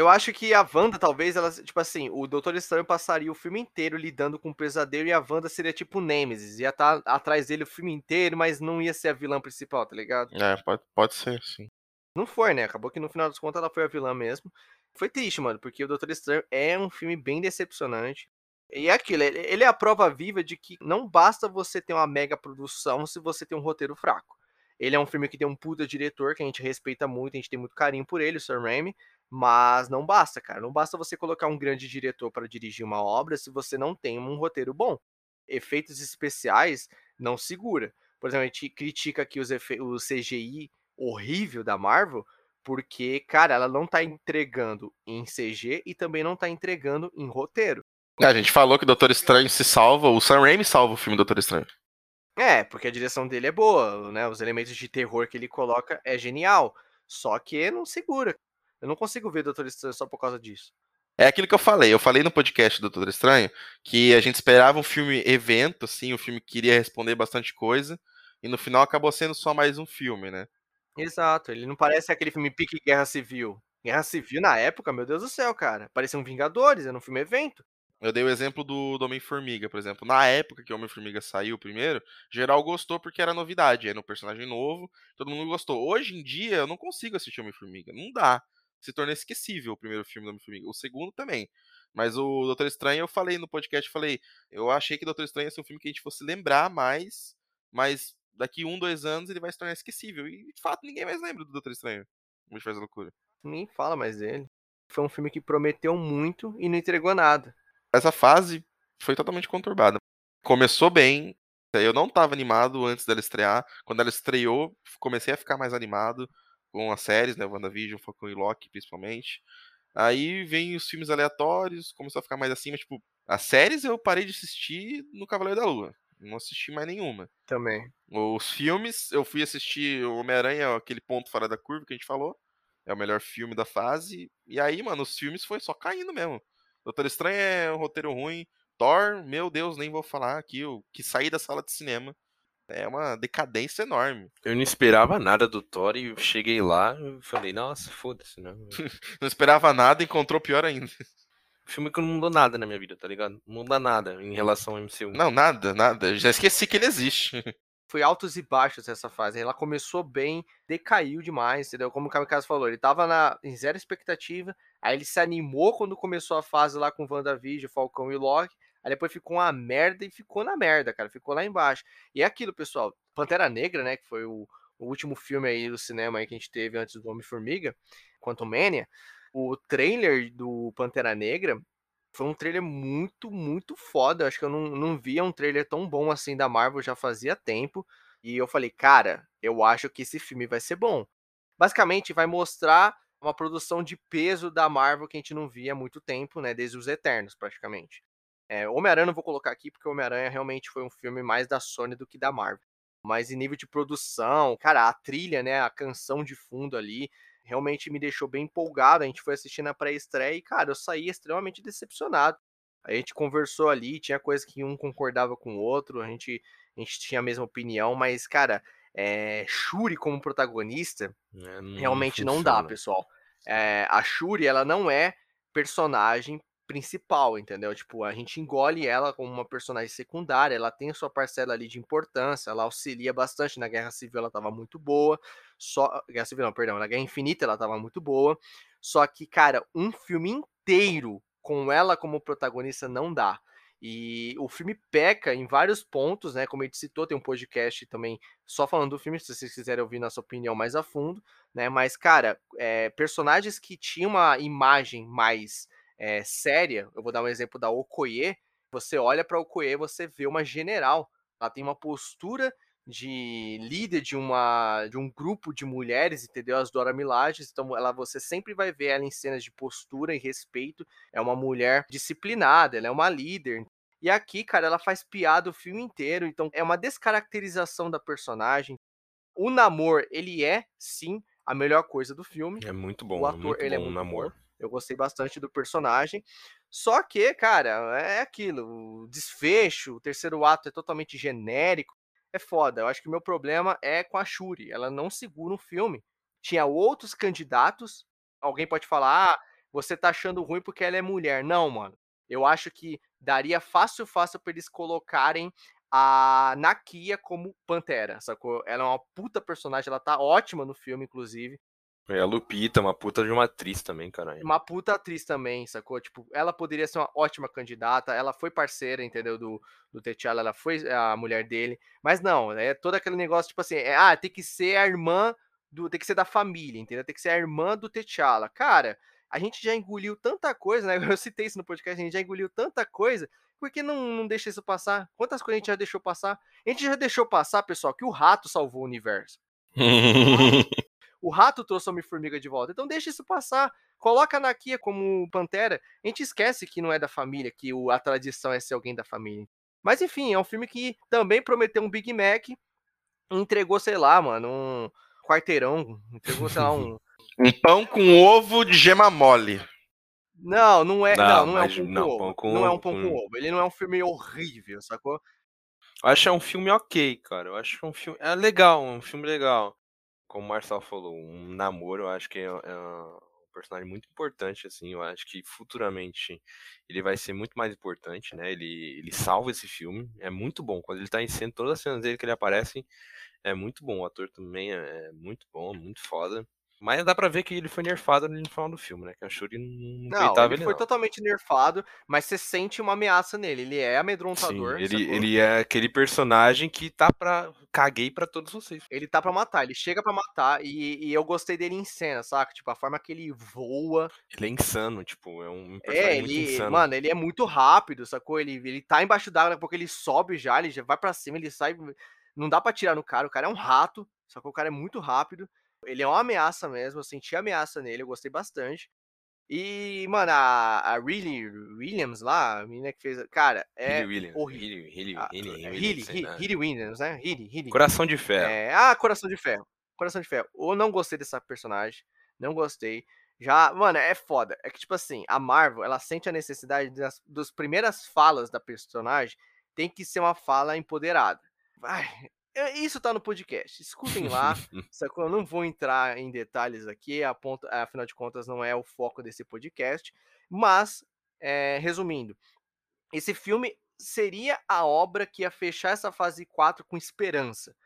Eu acho que a Wanda, talvez, ela, tipo assim, o Doutor Estranho passaria o filme inteiro lidando com o pesadelo e a Wanda seria tipo o Nemesis. Ia estar tá atrás dele o filme inteiro, mas não ia ser a vilã principal, tá ligado? É, pode, pode ser, sim. Não foi, né? Acabou que no final das contas ela foi a vilã mesmo. Foi triste, mano, porque o Doutor Estranho é um filme bem decepcionante. E é aquilo, ele é a prova viva de que não basta você ter uma mega produção se você tem um roteiro fraco. Ele é um filme que tem um puta diretor que a gente respeita muito, a gente tem muito carinho por ele, o Sam Raimi, mas não basta, cara. Não basta você colocar um grande diretor para dirigir uma obra se você não tem um roteiro bom. Efeitos especiais não segura. Por exemplo, a gente critica aqui os o CGI horrível da Marvel, porque, cara, ela não tá entregando em CG e também não tá entregando em roteiro. É, a gente falou que o Doutor Estranho se salva, o Sam Raimi salva o filme Doutor Estranho. É, porque a direção dele é boa, né? Os elementos de terror que ele coloca é genial. Só que não segura. Eu não consigo ver Doutor Estranho só por causa disso. É aquilo que eu falei. Eu falei no podcast do Doutor Estranho que a gente esperava um filme evento, assim, um filme que iria responder bastante coisa. E no final acabou sendo só mais um filme, né? Exato, ele não parece aquele filme pique Guerra Civil. Guerra Civil na época, meu Deus do céu, cara. Parecia um Vingadores, era um filme evento. Eu dei o exemplo do, do Homem-Formiga, por exemplo. Na época que o Homem-Formiga saiu primeiro, geral gostou porque era novidade, era um personagem novo, todo mundo gostou. Hoje em dia, eu não consigo assistir Homem-Formiga, não dá. Se torna esquecível o primeiro filme do Homem-Formiga. O segundo também. Mas o Doutor Estranho, eu falei no podcast, falei, eu achei que Doutor Estranho ia ser um filme que a gente fosse lembrar mais, mas daqui um, dois anos ele vai se tornar esquecível. E de fato ninguém mais lembra do Doutor Estranho. Muito faz loucura. Nem fala mais dele. Foi um filme que prometeu muito e não entregou nada. Essa fase foi totalmente conturbada. Começou bem. Eu não estava animado antes dela estrear. Quando ela estreou, comecei a ficar mais animado com as séries, né? WandaVision, Falcão e Loki, principalmente. Aí vem os filmes aleatórios, começou a ficar mais assim, mas tipo, as séries eu parei de assistir no Cavaleiro da Lua. Não assisti mais nenhuma. Também. Os filmes, eu fui assistir Homem-Aranha, aquele ponto fora da curva que a gente falou. É o melhor filme da fase. E aí, mano, os filmes foi só caindo mesmo. Doutor Estranho é um roteiro ruim. Thor, meu Deus, nem vou falar aqui. O que saí da sala de cinema. É uma decadência enorme. *laughs* Eu não esperava nada do Thor e cheguei lá e falei, nossa, foda-se, né? não esperava nada e encontrou pior ainda filme que não mudou nada na minha vida, tá ligado? Não muda nada em relação ao MCU. Não, nada, nada. Já esqueci que ele existe. *laughs* Foi altos e baixos essa fase. Ela começou bem, decaiu demais, entendeu? Como o Kamikaze falou, ele tava na, em zero expectativa, aí ele se animou quando começou a fase lá com WandaVision, Falcão e Loki, aí depois ficou uma merda e ficou na merda, cara, ficou lá embaixo. E é aquilo, pessoal, Pantera Negra, né, que foi o, o último filme aí do cinema aí que a gente teve antes do Homem-Formiga, Quantum Mania, o trailer do Pantera Negra foi um trailer muito, muito foda. Acho que eu não, não via um trailer tão bom assim da Marvel já fazia tempo. E eu falei, cara, eu acho que esse filme vai ser bom. Basicamente, vai mostrar uma produção de peso da Marvel que a gente não via há muito tempo, né? Desde os Eternos, praticamente. É, Homem-Aranha não vou colocar aqui, porque Homem-Aranha realmente foi um filme mais da Sony do que da Marvel. Mas em nível de produção, cara, a trilha, né? A canção de fundo ali realmente me deixou bem empolgado. A gente foi assistindo a pré-estreia e, cara, eu saí extremamente decepcionado. A gente conversou ali, tinha coisa que um concordava com o outro, a gente, a gente tinha a mesma opinião, mas, cara, é, Shuri como protagonista é, não realmente funciona. não dá, pessoal. É, a Shuri, ela não é personagem principal, entendeu? Tipo, a gente engole ela como uma personagem secundária, ela tem a sua parcela ali de importância, ela auxilia bastante na Guerra Civil, ela estava muito boa. Só Guerra Civil não, perdão, na Guerra Infinita ela estava muito boa. Só que, cara, um filme inteiro com ela como protagonista não dá. E o filme peca em vários pontos, né? Como a gente citou, tem um podcast também só falando do filme, se vocês quiserem ouvir nossa opinião mais a fundo, né? Mas, cara, é, personagens que tinham uma imagem mais é, séria, eu vou dar um exemplo da Okoye, Você olha para Okoye, você vê uma general. Ela tem uma postura de líder de uma de um grupo de mulheres, entendeu? As Dora Milajes, então ela você sempre vai ver ela em cenas de postura e respeito. É uma mulher disciplinada, ela é uma líder. E aqui, cara, ela faz piada o filme inteiro, então é uma descaracterização da personagem. O namor, ele é sim a melhor coisa do filme. É muito bom, o ator, muito ele é bom, é muito namor. Bom. Eu gostei bastante do personagem. Só que, cara, é aquilo. O desfecho, o terceiro ato é totalmente genérico. É foda. Eu acho que o meu problema é com a Shuri. Ela não segura um filme. Tinha outros candidatos. Alguém pode falar, ah, você tá achando ruim porque ela é mulher. Não, mano. Eu acho que daria fácil, fácil para eles colocarem a Nakia como Pantera, sacou? Ela é uma puta personagem, ela tá ótima no filme, inclusive. É a Lupita, uma puta de uma atriz também, caralho. Uma puta atriz também, sacou? Tipo, ela poderia ser uma ótima candidata, ela foi parceira, entendeu? Do, do T'Challa, ela foi a mulher dele. Mas não, é todo aquele negócio, tipo assim, é, ah, tem que ser a irmã do. Tem que ser da família, entendeu? Tem que ser a irmã do T'Challa. Cara, a gente já engoliu tanta coisa, né? *laughs* Eu citei isso no podcast, a gente já engoliu tanta coisa por que não, não deixa isso passar? Quantas coisas a gente já deixou passar? A gente já deixou passar, pessoal, que o rato salvou o universo. *laughs* o rato trouxe a Homem-Formiga de volta. Então deixa isso passar. Coloca a Nakia como Pantera. A gente esquece que não é da família, que a tradição é ser alguém da família. Mas enfim, é um filme que também prometeu um Big Mac. Entregou, sei lá, mano, um quarteirão. Entregou, sei lá, um. *laughs* Um pão com ovo de gema mole. Não, não é, não, não, não é um pão não, com ovo. Com não é um pão com ovo. Ele não é um filme horrível, sacou? Eu acho que é um filme ok, cara. Eu acho que é um filme. É legal, um filme legal. Como o Marcel falou, um namoro, eu acho que é, é um personagem muito importante, assim. Eu acho que futuramente ele vai ser muito mais importante, né? Ele, ele salva esse filme. É muito bom. Quando ele tá em cena, todas as cenas dele que ele aparece, é muito bom. O ator também é, é muito bom, muito foda. Mas dá pra ver que ele foi nerfado no final do filme, né? Que a Shuri não, não ele, ele foi não. totalmente nerfado, mas você sente uma ameaça nele. Ele é amedrontador. Sim, ele, ele é aquele personagem que tá pra. Caguei pra todos vocês. Ele tá pra matar, ele chega pra matar. E, e eu gostei dele em cena, saca? Tipo, a forma que ele voa. Ele é insano, tipo, é um personagem é, ele, muito insano. Mano, ele é muito rápido, sacou? Ele, ele tá embaixo d'água, porque ele sobe já, ele já vai pra cima, ele sai. Não dá pra tirar no cara, o cara é um rato, sacou? O cara é muito rápido. Ele é uma ameaça mesmo, eu senti ameaça nele, eu gostei bastante. E, mano, a, a Riley Williams lá, a menina que fez. Cara, é. Williams, horrível. Hilly Williams, né? Hilly, Hilly. Coração de Ferro. É, ah, Coração de Ferro. Coração de Ferro. Eu não gostei dessa personagem. Não gostei. Já, mano, é foda. É que, tipo assim, a Marvel, ela sente a necessidade das, das primeiras falas da personagem tem que ser uma fala empoderada. Ai, é, isso tá no podcast. Escutem lá. *laughs* sacou? Eu não vou entrar em detalhes aqui, a ponta, afinal de contas, não é o foco desse podcast. Mas, é, resumindo, esse filme seria a obra que ia fechar essa fase 4 com esperança.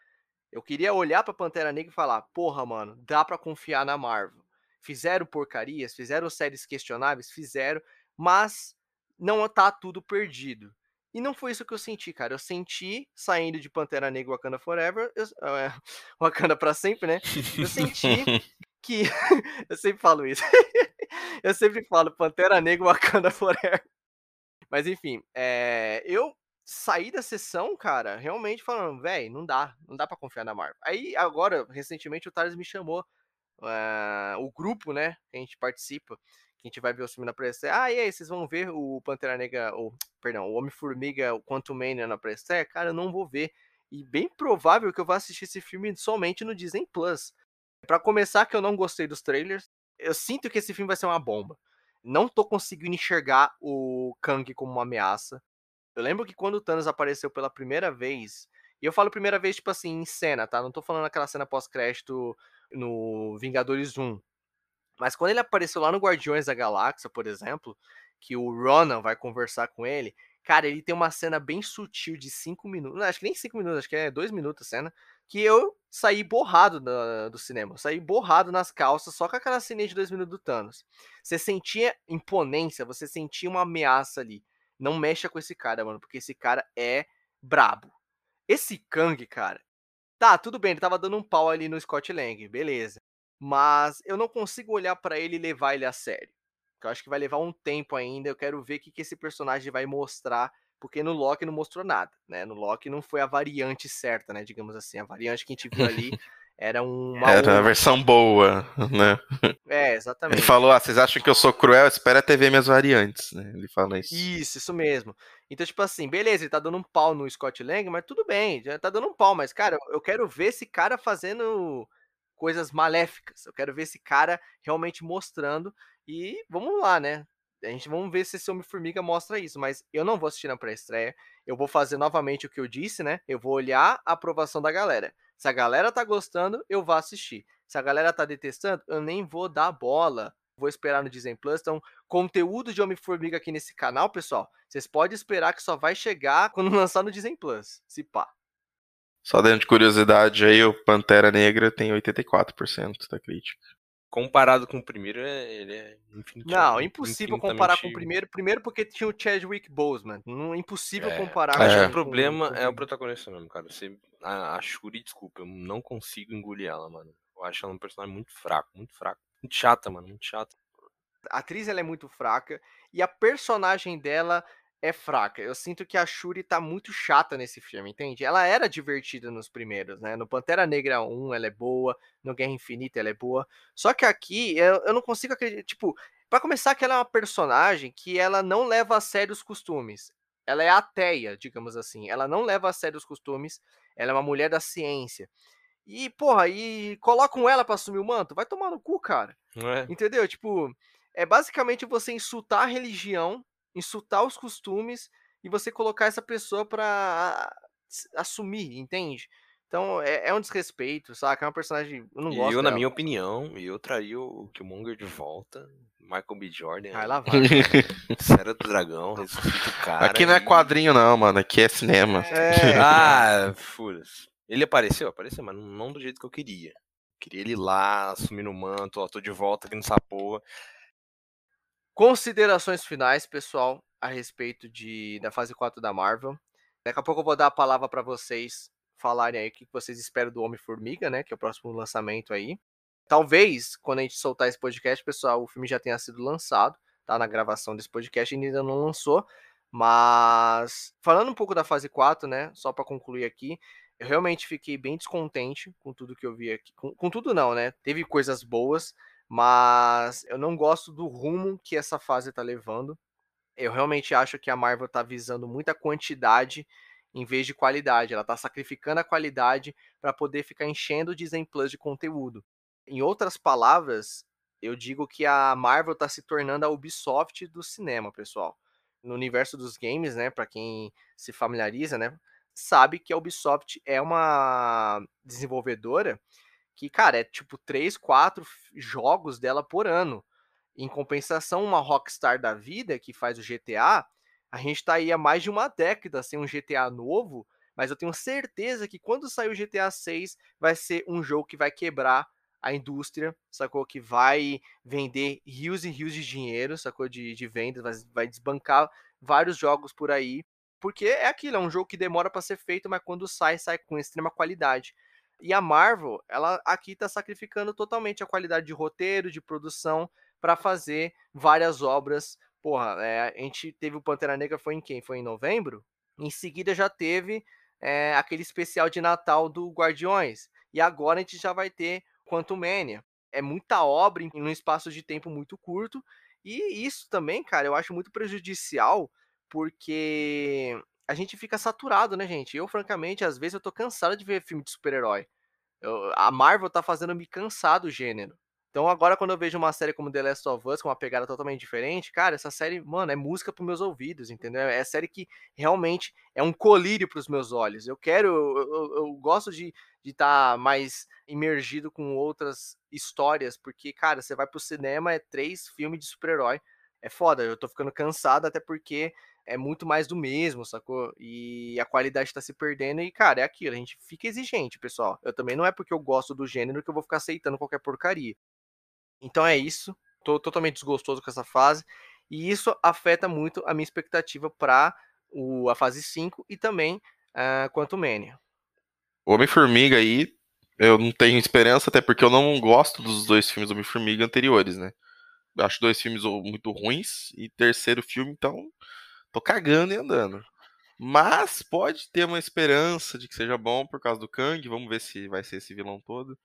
Eu queria olhar pra Pantera Negra e falar: porra, mano, dá para confiar na Marvel. Fizeram porcarias, fizeram séries questionáveis, fizeram, mas não tá tudo perdido. E não foi isso que eu senti, cara. Eu senti, saindo de Pantera Negra Wakanda Forever, eu, *laughs* é, Wakanda pra sempre, né? Eu senti *laughs* que. *laughs* eu sempre falo isso. eu sempre falo Pantera Negra Wakanda Forever. Mas enfim, é, eu saí da sessão, cara, realmente falando, velho, não dá, não dá para confiar na Marvel. Aí agora, recentemente, o Thales me chamou, uh, o grupo, né, que a gente participa, que a gente vai ver o filme na pré Ah, e aí, vocês vão ver o Pantera Negra, ou, perdão, o Homem-Formiga, o Quantum Mania na pré Cara, eu não vou ver. E bem provável que eu vá assistir esse filme somente no Disney Plus. Para começar, que eu não gostei dos trailers. Eu sinto que esse filme vai ser uma bomba. Não tô conseguindo enxergar o Kang como uma ameaça. Eu lembro que quando o Thanos apareceu pela primeira vez, e eu falo primeira vez, tipo assim, em cena, tá? Não tô falando aquela cena pós-crédito no Vingadores 1. Mas quando ele apareceu lá no Guardiões da Galáxia, por exemplo, que o Ronan vai conversar com ele, cara, ele tem uma cena bem sutil de 5 minutos, não, acho que nem 5 minutos, acho que é 2 minutos a cena, que eu saí borrado do, do cinema, saí borrado nas calças só com aquela cena de 2 minutos do Thanos. Você sentia imponência, você sentia uma ameaça ali. Não mexa com esse cara, mano, porque esse cara é brabo. Esse Kang, cara, tá, tudo bem, ele tava dando um pau ali no Scott Lang, beleza mas eu não consigo olhar para ele e levar ele a sério. Eu acho que vai levar um tempo ainda. Eu quero ver o que, que esse personagem vai mostrar porque no Loki não mostrou nada, né? No Loki não foi a variante certa, né? Digamos assim, a variante que a gente viu ali era uma. Era a versão boa, né? É, *laughs* exatamente. Ele falou: ah, vocês acham que eu sou cruel? Espera até ver minhas variantes, né? Ele fala isso. Isso, isso mesmo. Então, tipo assim, beleza, ele tá dando um pau no Scott Lang, mas tudo bem, já tá dando um pau, mas, cara, eu quero ver esse cara fazendo coisas maléficas. Eu quero ver esse cara realmente mostrando. E vamos lá, né? A gente vamos ver se esse Homem-Formiga mostra isso, mas eu não vou assistir na pré-estreia. Eu vou fazer novamente o que eu disse, né? Eu vou olhar a aprovação da galera. Se a galera tá gostando, eu vou assistir. Se a galera tá detestando, eu nem vou dar bola. Vou esperar no Disney Plus. Então, conteúdo de Homem-Formiga aqui nesse canal, pessoal, vocês podem esperar que só vai chegar quando *laughs* lançar no Disney Plus. Se pá. Só dentro de curiosidade aí, o Pantera Negra tem 84% da crítica. Comparado com o primeiro, é, ele é Não, impossível comparar com o primeiro. Primeiro porque tinha o Chadwick Boseman. Não, impossível é, comparar. Acho que o problema é o protagonista mesmo, cara. Você, a, a Shuri, desculpa, eu não consigo engolir ela, mano. Eu acho ela um personagem muito fraco, muito fraco. Muito chata, mano, muito chata. A atriz ela é muito fraca e a personagem dela é fraca. Eu sinto que a Shuri tá muito chata nesse filme, entende? Ela era divertida nos primeiros, né? No Pantera Negra 1 ela é boa, no Guerra Infinita ela é boa. Só que aqui eu, eu não consigo acreditar. Tipo, para começar, que ela é uma personagem que ela não leva a sério os costumes. Ela é ateia, digamos assim. Ela não leva a sério os costumes. Ela é uma mulher da ciência. E, porra, e colocam ela para assumir o manto? Vai tomar no cu, cara. É. Entendeu? Tipo, é basicamente você insultar a religião insultar os costumes e você colocar essa pessoa para assumir, entende? Então é, é, um desrespeito, saca? É uma personagem. Eu não e gosto. Eu, na minha opinião, eu traria o Killmonger de volta. Michael B. Jordan. Vai lá, vai. *laughs* Sério do Dragão, ressuscita o cara. Aqui não é quadrinho, não, mano. Aqui é cinema. É. ah, furas. Ele apareceu? Apareceu, mas não do jeito que eu queria. Queria ele lá, assumindo o manto, ó, tô de volta aqui nessa porra. Considerações finais, pessoal, a respeito de, da fase 4 da Marvel. Daqui a pouco eu vou dar a palavra para vocês falarem aí o que vocês esperam do Homem-Formiga, né? Que é o próximo lançamento aí. Talvez, quando a gente soltar esse podcast, pessoal, o filme já tenha sido lançado, tá? Na gravação desse podcast ainda não lançou. Mas, falando um pouco da fase 4, né? Só para concluir aqui, eu realmente fiquei bem descontente com tudo que eu vi aqui. Com, com tudo, não, né? Teve coisas boas, mas eu não gosto do rumo que essa fase está levando. Eu realmente acho que a Marvel está visando muita quantidade em vez de qualidade. Ela está sacrificando a qualidade para poder ficar enchendo o Disney Plus de conteúdo. Em outras palavras, eu digo que a Marvel está se tornando a Ubisoft do cinema, pessoal. No universo dos games, né, para quem se familiariza, né, sabe que a Ubisoft é uma desenvolvedora que, cara, é tipo 3, 4 jogos dela por ano. Em compensação, uma Rockstar da vida que faz o GTA, a gente tá aí há mais de uma década sem um GTA novo, mas eu tenho certeza que quando sair o GTA 6 vai ser um jogo que vai quebrar a indústria, sacou? Que vai vender rios e rios de dinheiro, sacou? De, de vendas, vai, vai desbancar vários jogos por aí. Porque é aquilo, é um jogo que demora para ser feito, mas quando sai, sai com extrema qualidade. E a Marvel, ela aqui está sacrificando totalmente a qualidade de roteiro, de produção, para fazer várias obras. Porra, é, a gente teve o Pantera Negra, foi em quem? Foi em novembro? Em seguida já teve é, aquele especial de Natal do Guardiões. E agora a gente já vai ter Quantum Mania. É muita obra em um espaço de tempo muito curto. E isso também, cara, eu acho muito prejudicial, porque a gente fica saturado, né, gente? Eu, francamente, às vezes eu tô cansado de ver filme de super-herói. a Marvel tá fazendo me cansar do gênero. Então agora quando eu vejo uma série como The Last of Us com uma pegada totalmente diferente, cara, essa série, mano, é música para meus ouvidos, entendeu? É série que realmente é um colírio para os meus olhos. Eu quero, eu, eu, eu gosto de estar tá mais imergido com outras histórias, porque, cara, você vai pro cinema, é três filmes de super-herói. É foda, eu tô ficando cansado, até porque é muito mais do mesmo, sacou? E a qualidade tá se perdendo e, cara, é aquilo, a gente fica exigente, pessoal. Eu também não é porque eu gosto do gênero que eu vou ficar aceitando qualquer porcaria. Então é isso, tô totalmente desgostoso com essa fase, e isso afeta muito a minha expectativa para a fase 5 e também uh, Quanto Mania. Homem-Formiga aí, eu não tenho esperança, até porque eu não gosto dos dois filmes Homem-Formiga anteriores, né? Acho dois filmes muito ruins, e terceiro filme, então Tô cagando e andando. Mas pode ter uma esperança de que seja bom por causa do Kang. Vamos ver se vai ser esse vilão todo.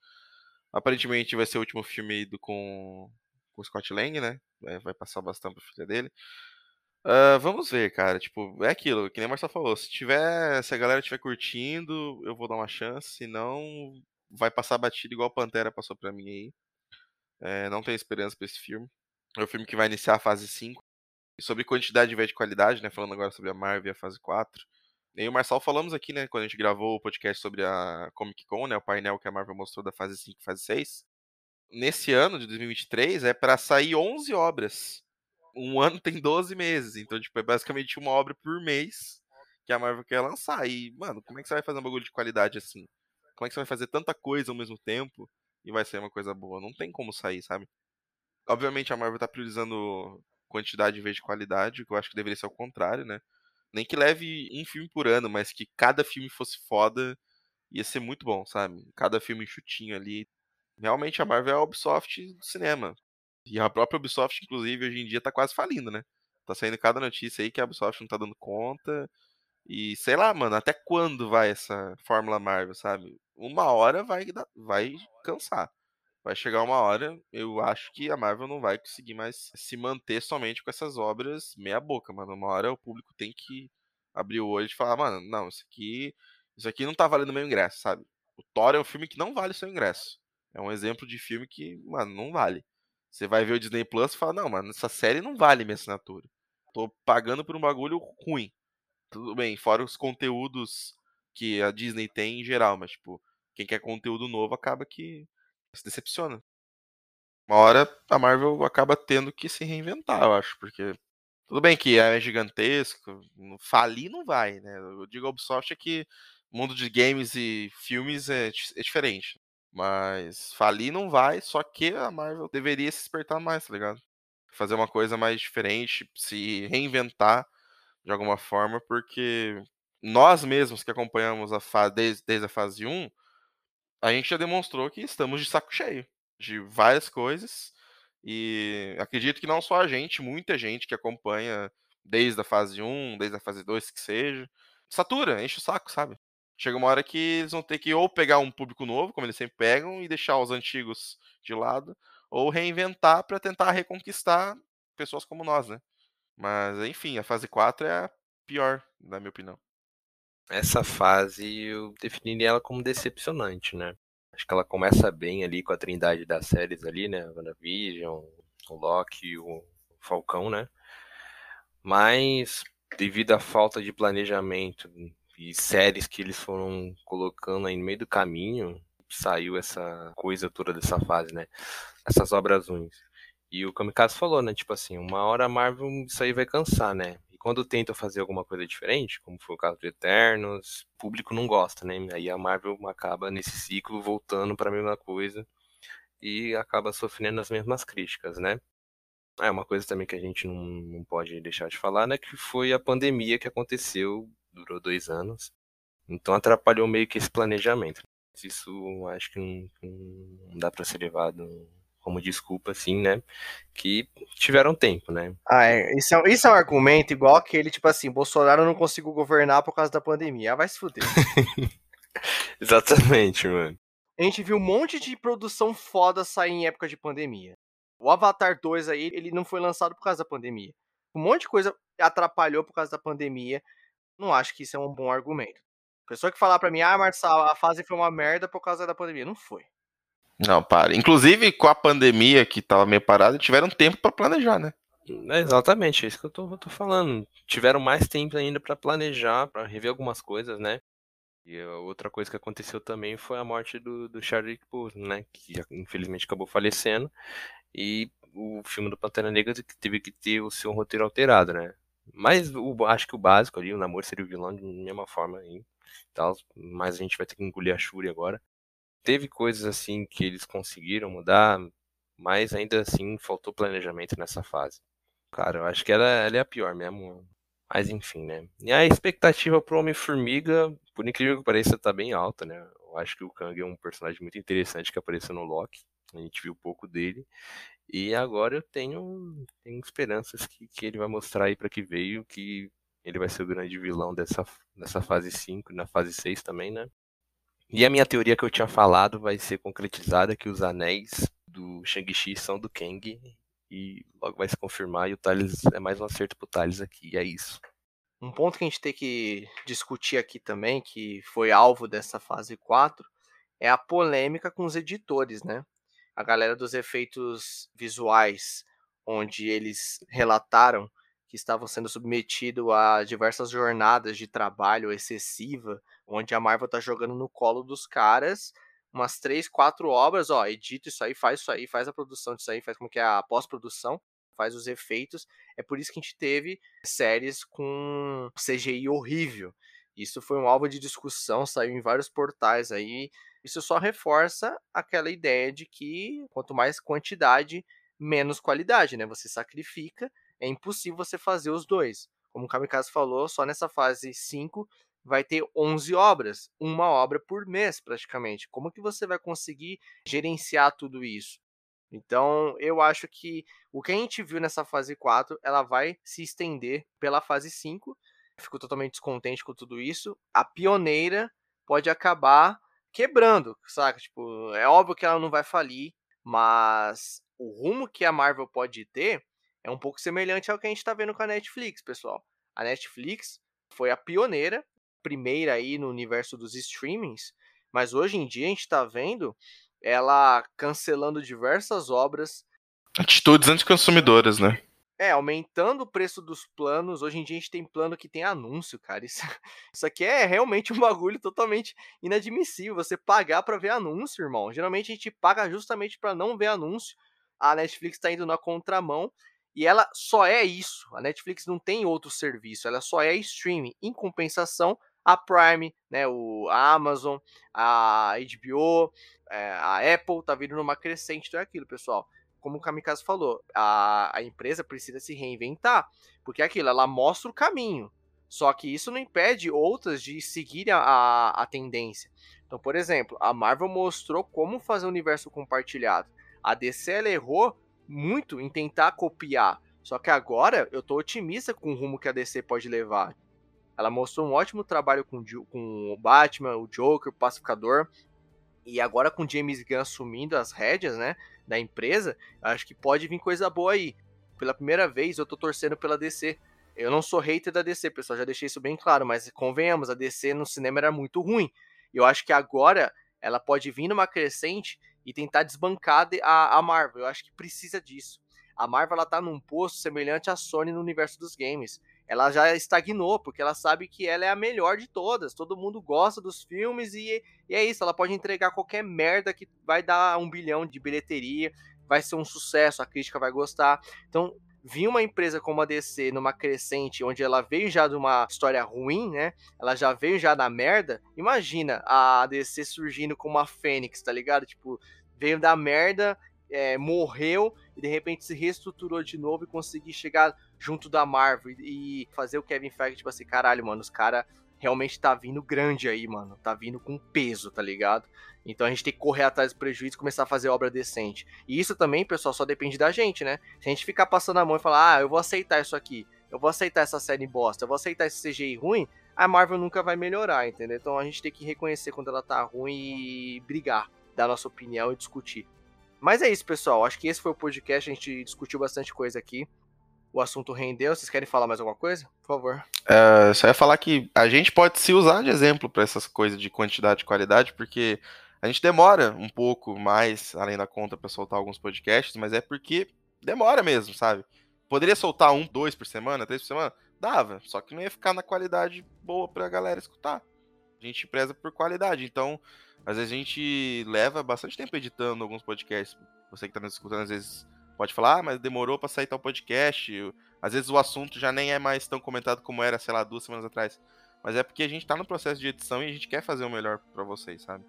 Aparentemente vai ser o último filme do, com, com o Scott Lang, né? Vai, vai passar bastante pra filha dele. Uh, vamos ver, cara. Tipo, é aquilo, que nem a Marcelo falou. Se tiver. Se a galera estiver curtindo, eu vou dar uma chance. Se não, vai passar batido igual Pantera passou pra mim aí. É, não tenho esperança pra esse filme. É o filme que vai iniciar a fase 5. E sobre quantidade de de qualidade, né? Falando agora sobre a Marvel e a fase 4. Eu e o Marçal falamos aqui, né? Quando a gente gravou o podcast sobre a Comic Con, né? O painel que a Marvel mostrou da fase 5 e fase 6. Nesse ano de 2023 é para sair 11 obras um *laughs* ano tem 12 meses, então, tipo, é basicamente uma obra por mês que a Marvel quer lançar. E, mano, como é que você vai fazer um bagulho de qualidade assim? Como é que você vai fazer tanta coisa ao mesmo tempo e vai ser uma coisa boa? Não tem como sair, sabe? Obviamente a Marvel tá priorizando quantidade em vez de qualidade, que eu acho que deveria ser o contrário, né? Nem que leve um filme por ano, mas que cada filme fosse foda, ia ser muito bom, sabe? Cada filme chutinho ali. Realmente a Marvel é a Ubisoft do cinema. E a própria Ubisoft, inclusive, hoje em dia tá quase falindo, né? Tá saindo cada notícia aí que a Ubisoft não tá dando conta. E sei lá, mano, até quando vai essa Fórmula Marvel, sabe? Uma hora vai, vai cansar. Vai chegar uma hora, eu acho que a Marvel não vai conseguir mais se manter somente com essas obras meia boca, mano. Uma hora o público tem que abrir o olho e falar, mano, não, isso aqui, isso aqui não tá valendo meu ingresso, sabe? O Thor é um filme que não vale seu ingresso. É um exemplo de filme que, mano, não vale. Você vai ver o Disney Plus e fala, não, mano, essa série não vale minha assinatura. Tô pagando por um bagulho ruim. Tudo bem, fora os conteúdos que a Disney tem em geral, mas, tipo, quem quer conteúdo novo acaba que se decepciona. Uma hora a Marvel acaba tendo que se reinventar, eu acho, porque tudo bem que é gigantesco, falir não vai, né? Eu digo a Ubisoft é que mundo de games e filmes é, é diferente. Mas falir não vai, só que a Marvel deveria se despertar mais, tá ligado? Fazer uma coisa mais diferente, se reinventar de alguma forma, porque nós mesmos que acompanhamos a fase desde, desde a fase 1, a gente já demonstrou que estamos de saco cheio de várias coisas. E acredito que não só a gente, muita gente que acompanha desde a fase 1, desde a fase 2, que seja, satura, enche o saco, sabe? chega uma hora que eles vão ter que ou pegar um público novo, como eles sempre pegam, e deixar os antigos de lado, ou reinventar para tentar reconquistar pessoas como nós, né? Mas, enfim, a fase 4 é a pior, na minha opinião. Essa fase eu definiria ela como decepcionante, né? Acho que ela começa bem ali com a trindade das séries ali, né? WandaVision, o Loki e o Falcão, né? Mas devido à falta de planejamento e séries que eles foram colocando aí no meio do caminho, saiu essa coisa toda dessa fase, né? Essas obras ruins. E o Kamikaze falou, né? Tipo assim, uma hora a Marvel isso aí vai cansar, né? Quando tenta fazer alguma coisa diferente, como foi o caso de Eternos, o público não gosta, né? Aí a Marvel acaba nesse ciclo voltando para a mesma coisa e acaba sofrendo as mesmas críticas, né? É uma coisa também que a gente não, não pode deixar de falar, né? Que foi a pandemia que aconteceu durou dois anos. Então atrapalhou meio que esse planejamento. Isso acho que não, não dá para ser levado como desculpa, assim, né? Que tiveram tempo, né? Ah, é. Isso é, isso é um argumento igual aquele, tipo assim, Bolsonaro não conseguiu governar por causa da pandemia. Ah, vai se fuder. *laughs* Exatamente, mano. A gente viu um monte de produção foda sair em época de pandemia. O Avatar 2 aí, ele não foi lançado por causa da pandemia. Um monte de coisa atrapalhou por causa da pandemia não acho que isso é um bom argumento. Pessoa que falar para mim, ah, Marçal, a fase foi uma merda por causa da pandemia. Não foi. Não, para. Inclusive, com a pandemia que tava meio parada, tiveram tempo para planejar, né? É exatamente, é isso que eu tô, eu tô falando. Tiveram mais tempo ainda para planejar, para rever algumas coisas, né? E outra coisa que aconteceu também foi a morte do, do Chadwick Boseman, né? Que infelizmente acabou falecendo. E o filme do Pantera Negra teve que ter o seu roteiro alterado, né? Mas o, acho que o básico ali, o namoro seria o vilão de mesma forma aí. Tal, mas a gente vai ter que engolir a Shuri agora. Teve coisas assim que eles conseguiram mudar, mas ainda assim faltou planejamento nessa fase. Cara, eu acho que ela, ela é a pior mesmo. Mas enfim, né? E a expectativa pro Homem-Formiga, por incrível que pareça, tá bem alta, né? Eu acho que o Kang é um personagem muito interessante que apareceu no Loki. A gente viu pouco dele. E agora eu tenho, tenho esperanças que, que ele vai mostrar aí para que veio que Ele vai ser o grande vilão dessa, dessa fase 5 e na fase 6 também, né? E a minha teoria que eu tinha falado vai ser concretizada que os anéis do Shang-Chi são do Kang e logo vai se confirmar e o Thales é mais um acerto pro Thales aqui, e é isso. Um ponto que a gente tem que discutir aqui também, que foi alvo dessa fase 4, é a polêmica com os editores, né? A galera dos efeitos visuais, onde eles relataram que estavam sendo submetidos a diversas jornadas de trabalho excessiva, onde a Marvel tá jogando no colo dos caras umas três, quatro obras, ó, edita isso aí, faz isso aí, faz a produção disso aí, faz como que é a pós-produção, faz os efeitos. É por isso que a gente teve séries com CGI horrível. Isso foi um alvo de discussão, saiu em vários portais aí. Isso só reforça aquela ideia de que quanto mais quantidade, menos qualidade, né? Você sacrifica é impossível você fazer os dois. Como o Kamikaze falou, só nessa fase 5 vai ter 11 obras, uma obra por mês praticamente. Como que você vai conseguir gerenciar tudo isso? Então, eu acho que o que a gente viu nessa fase 4, ela vai se estender pela fase 5. Fico totalmente descontente com tudo isso. A pioneira pode acabar quebrando, saca? Tipo, é óbvio que ela não vai falir, mas o rumo que a Marvel pode ter é um pouco semelhante ao que a gente está vendo com a Netflix, pessoal. A Netflix foi a pioneira, primeira aí no universo dos streamings, mas hoje em dia a gente está vendo ela cancelando diversas obras. Atitudes anticonsumidoras, né? É, aumentando o preço dos planos. Hoje em dia a gente tem plano que tem anúncio, cara. Isso, *laughs* isso aqui é realmente um bagulho totalmente inadmissível. Você pagar para ver anúncio, irmão. Geralmente a gente paga justamente para não ver anúncio. A Netflix está indo na contramão e ela só é isso. A Netflix não tem outro serviço, ela só é streaming. Em compensação, a Prime, né, o, a Amazon, a HBO, é, a Apple tá vindo numa crescente, então é aquilo, pessoal. Como o Kamikaze falou, a, a empresa precisa se reinventar, porque é aquilo, ela mostra o caminho. Só que isso não impede outras de seguirem a, a, a tendência. Então, por exemplo, a Marvel mostrou como fazer o universo compartilhado. A DC ela errou muito em tentar copiar. Só que agora eu tô otimista com o rumo que a DC pode levar. Ela mostrou um ótimo trabalho com, com o Batman, o Joker, o Pacificador. E agora com James Gunn assumindo as rédeas, né, da empresa, acho que pode vir coisa boa aí. Pela primeira vez eu tô torcendo pela DC. Eu não sou hater da DC, pessoal, já deixei isso bem claro, mas convenhamos, a DC no cinema era muito ruim. Eu acho que agora ela pode vir numa crescente e tentar desbancar a, a Marvel. Eu acho que precisa disso. A Marvel ela tá num posto semelhante à Sony no universo dos games ela já estagnou, porque ela sabe que ela é a melhor de todas. Todo mundo gosta dos filmes e, e, é isso. Ela pode entregar qualquer merda que vai dar um bilhão de bilheteria, vai ser um sucesso, a crítica vai gostar. Então, vir uma empresa como a DC numa crescente, onde ela veio já de uma história ruim, né? Ela já veio já da merda. Imagina a DC surgindo como uma fênix, tá ligado? Tipo, veio da merda, é, morreu e de repente se reestruturou de novo e conseguir chegar junto da Marvel e fazer o Kevin Feige, tipo assim, caralho, mano, os caras realmente tá vindo grande aí, mano. Tá vindo com peso, tá ligado? Então a gente tem que correr atrás do prejuízo e começar a fazer obra decente. E isso também, pessoal, só depende da gente, né? Se a gente ficar passando a mão e falar, ah, eu vou aceitar isso aqui, eu vou aceitar essa série bosta, eu vou aceitar esse CGI ruim, a Marvel nunca vai melhorar, entendeu? Então a gente tem que reconhecer quando ela tá ruim e brigar, dar nossa opinião e discutir. Mas é isso, pessoal. Acho que esse foi o podcast. A gente discutiu bastante coisa aqui o assunto rendeu. Vocês querem falar mais alguma coisa? Por favor. É, só ia falar que a gente pode se usar de exemplo para essas coisas de quantidade e qualidade, porque a gente demora um pouco mais, além da conta, para soltar alguns podcasts, mas é porque demora mesmo, sabe? Poderia soltar um, dois por semana, três por semana? Dava, só que não ia ficar na qualidade boa pra galera escutar. A gente preza por qualidade, então às vezes a gente leva bastante tempo editando alguns podcasts. Você que tá nos escutando, às vezes pode falar, ah, mas demorou para sair tal podcast. Às vezes o assunto já nem é mais tão comentado como era, sei lá, duas semanas atrás. Mas é porque a gente tá no processo de edição e a gente quer fazer o melhor para vocês, sabe?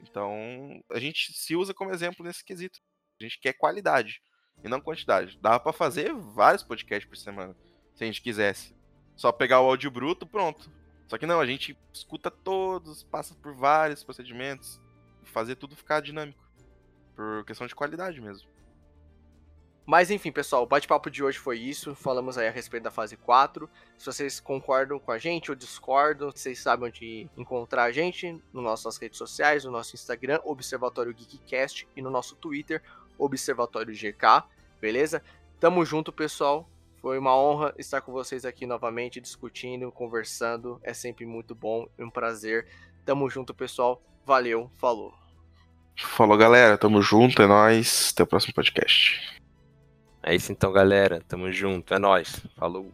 Então, a gente se usa como exemplo nesse quesito. A gente quer qualidade e não quantidade. Dava para fazer vários podcasts por semana, se a gente quisesse. Só pegar o áudio bruto, pronto. Só que não, a gente escuta todos, passa por vários procedimentos, fazer tudo ficar dinâmico. Por questão de qualidade mesmo. Mas enfim, pessoal, o bate-papo de hoje foi isso. Falamos aí a respeito da fase 4. Se vocês concordam com a gente ou discordam, vocês sabem onde encontrar a gente nas nossas redes sociais, no nosso Instagram, Observatório Geekcast, e no nosso Twitter, Observatório GK, beleza? Tamo junto, pessoal. Foi uma honra estar com vocês aqui novamente, discutindo, conversando. É sempre muito bom e um prazer. Tamo junto, pessoal. Valeu, falou. Falou, galera. Tamo junto, é nóis. Até o próximo podcast. É isso então, galera. Tamo junto. É nóis. Falou.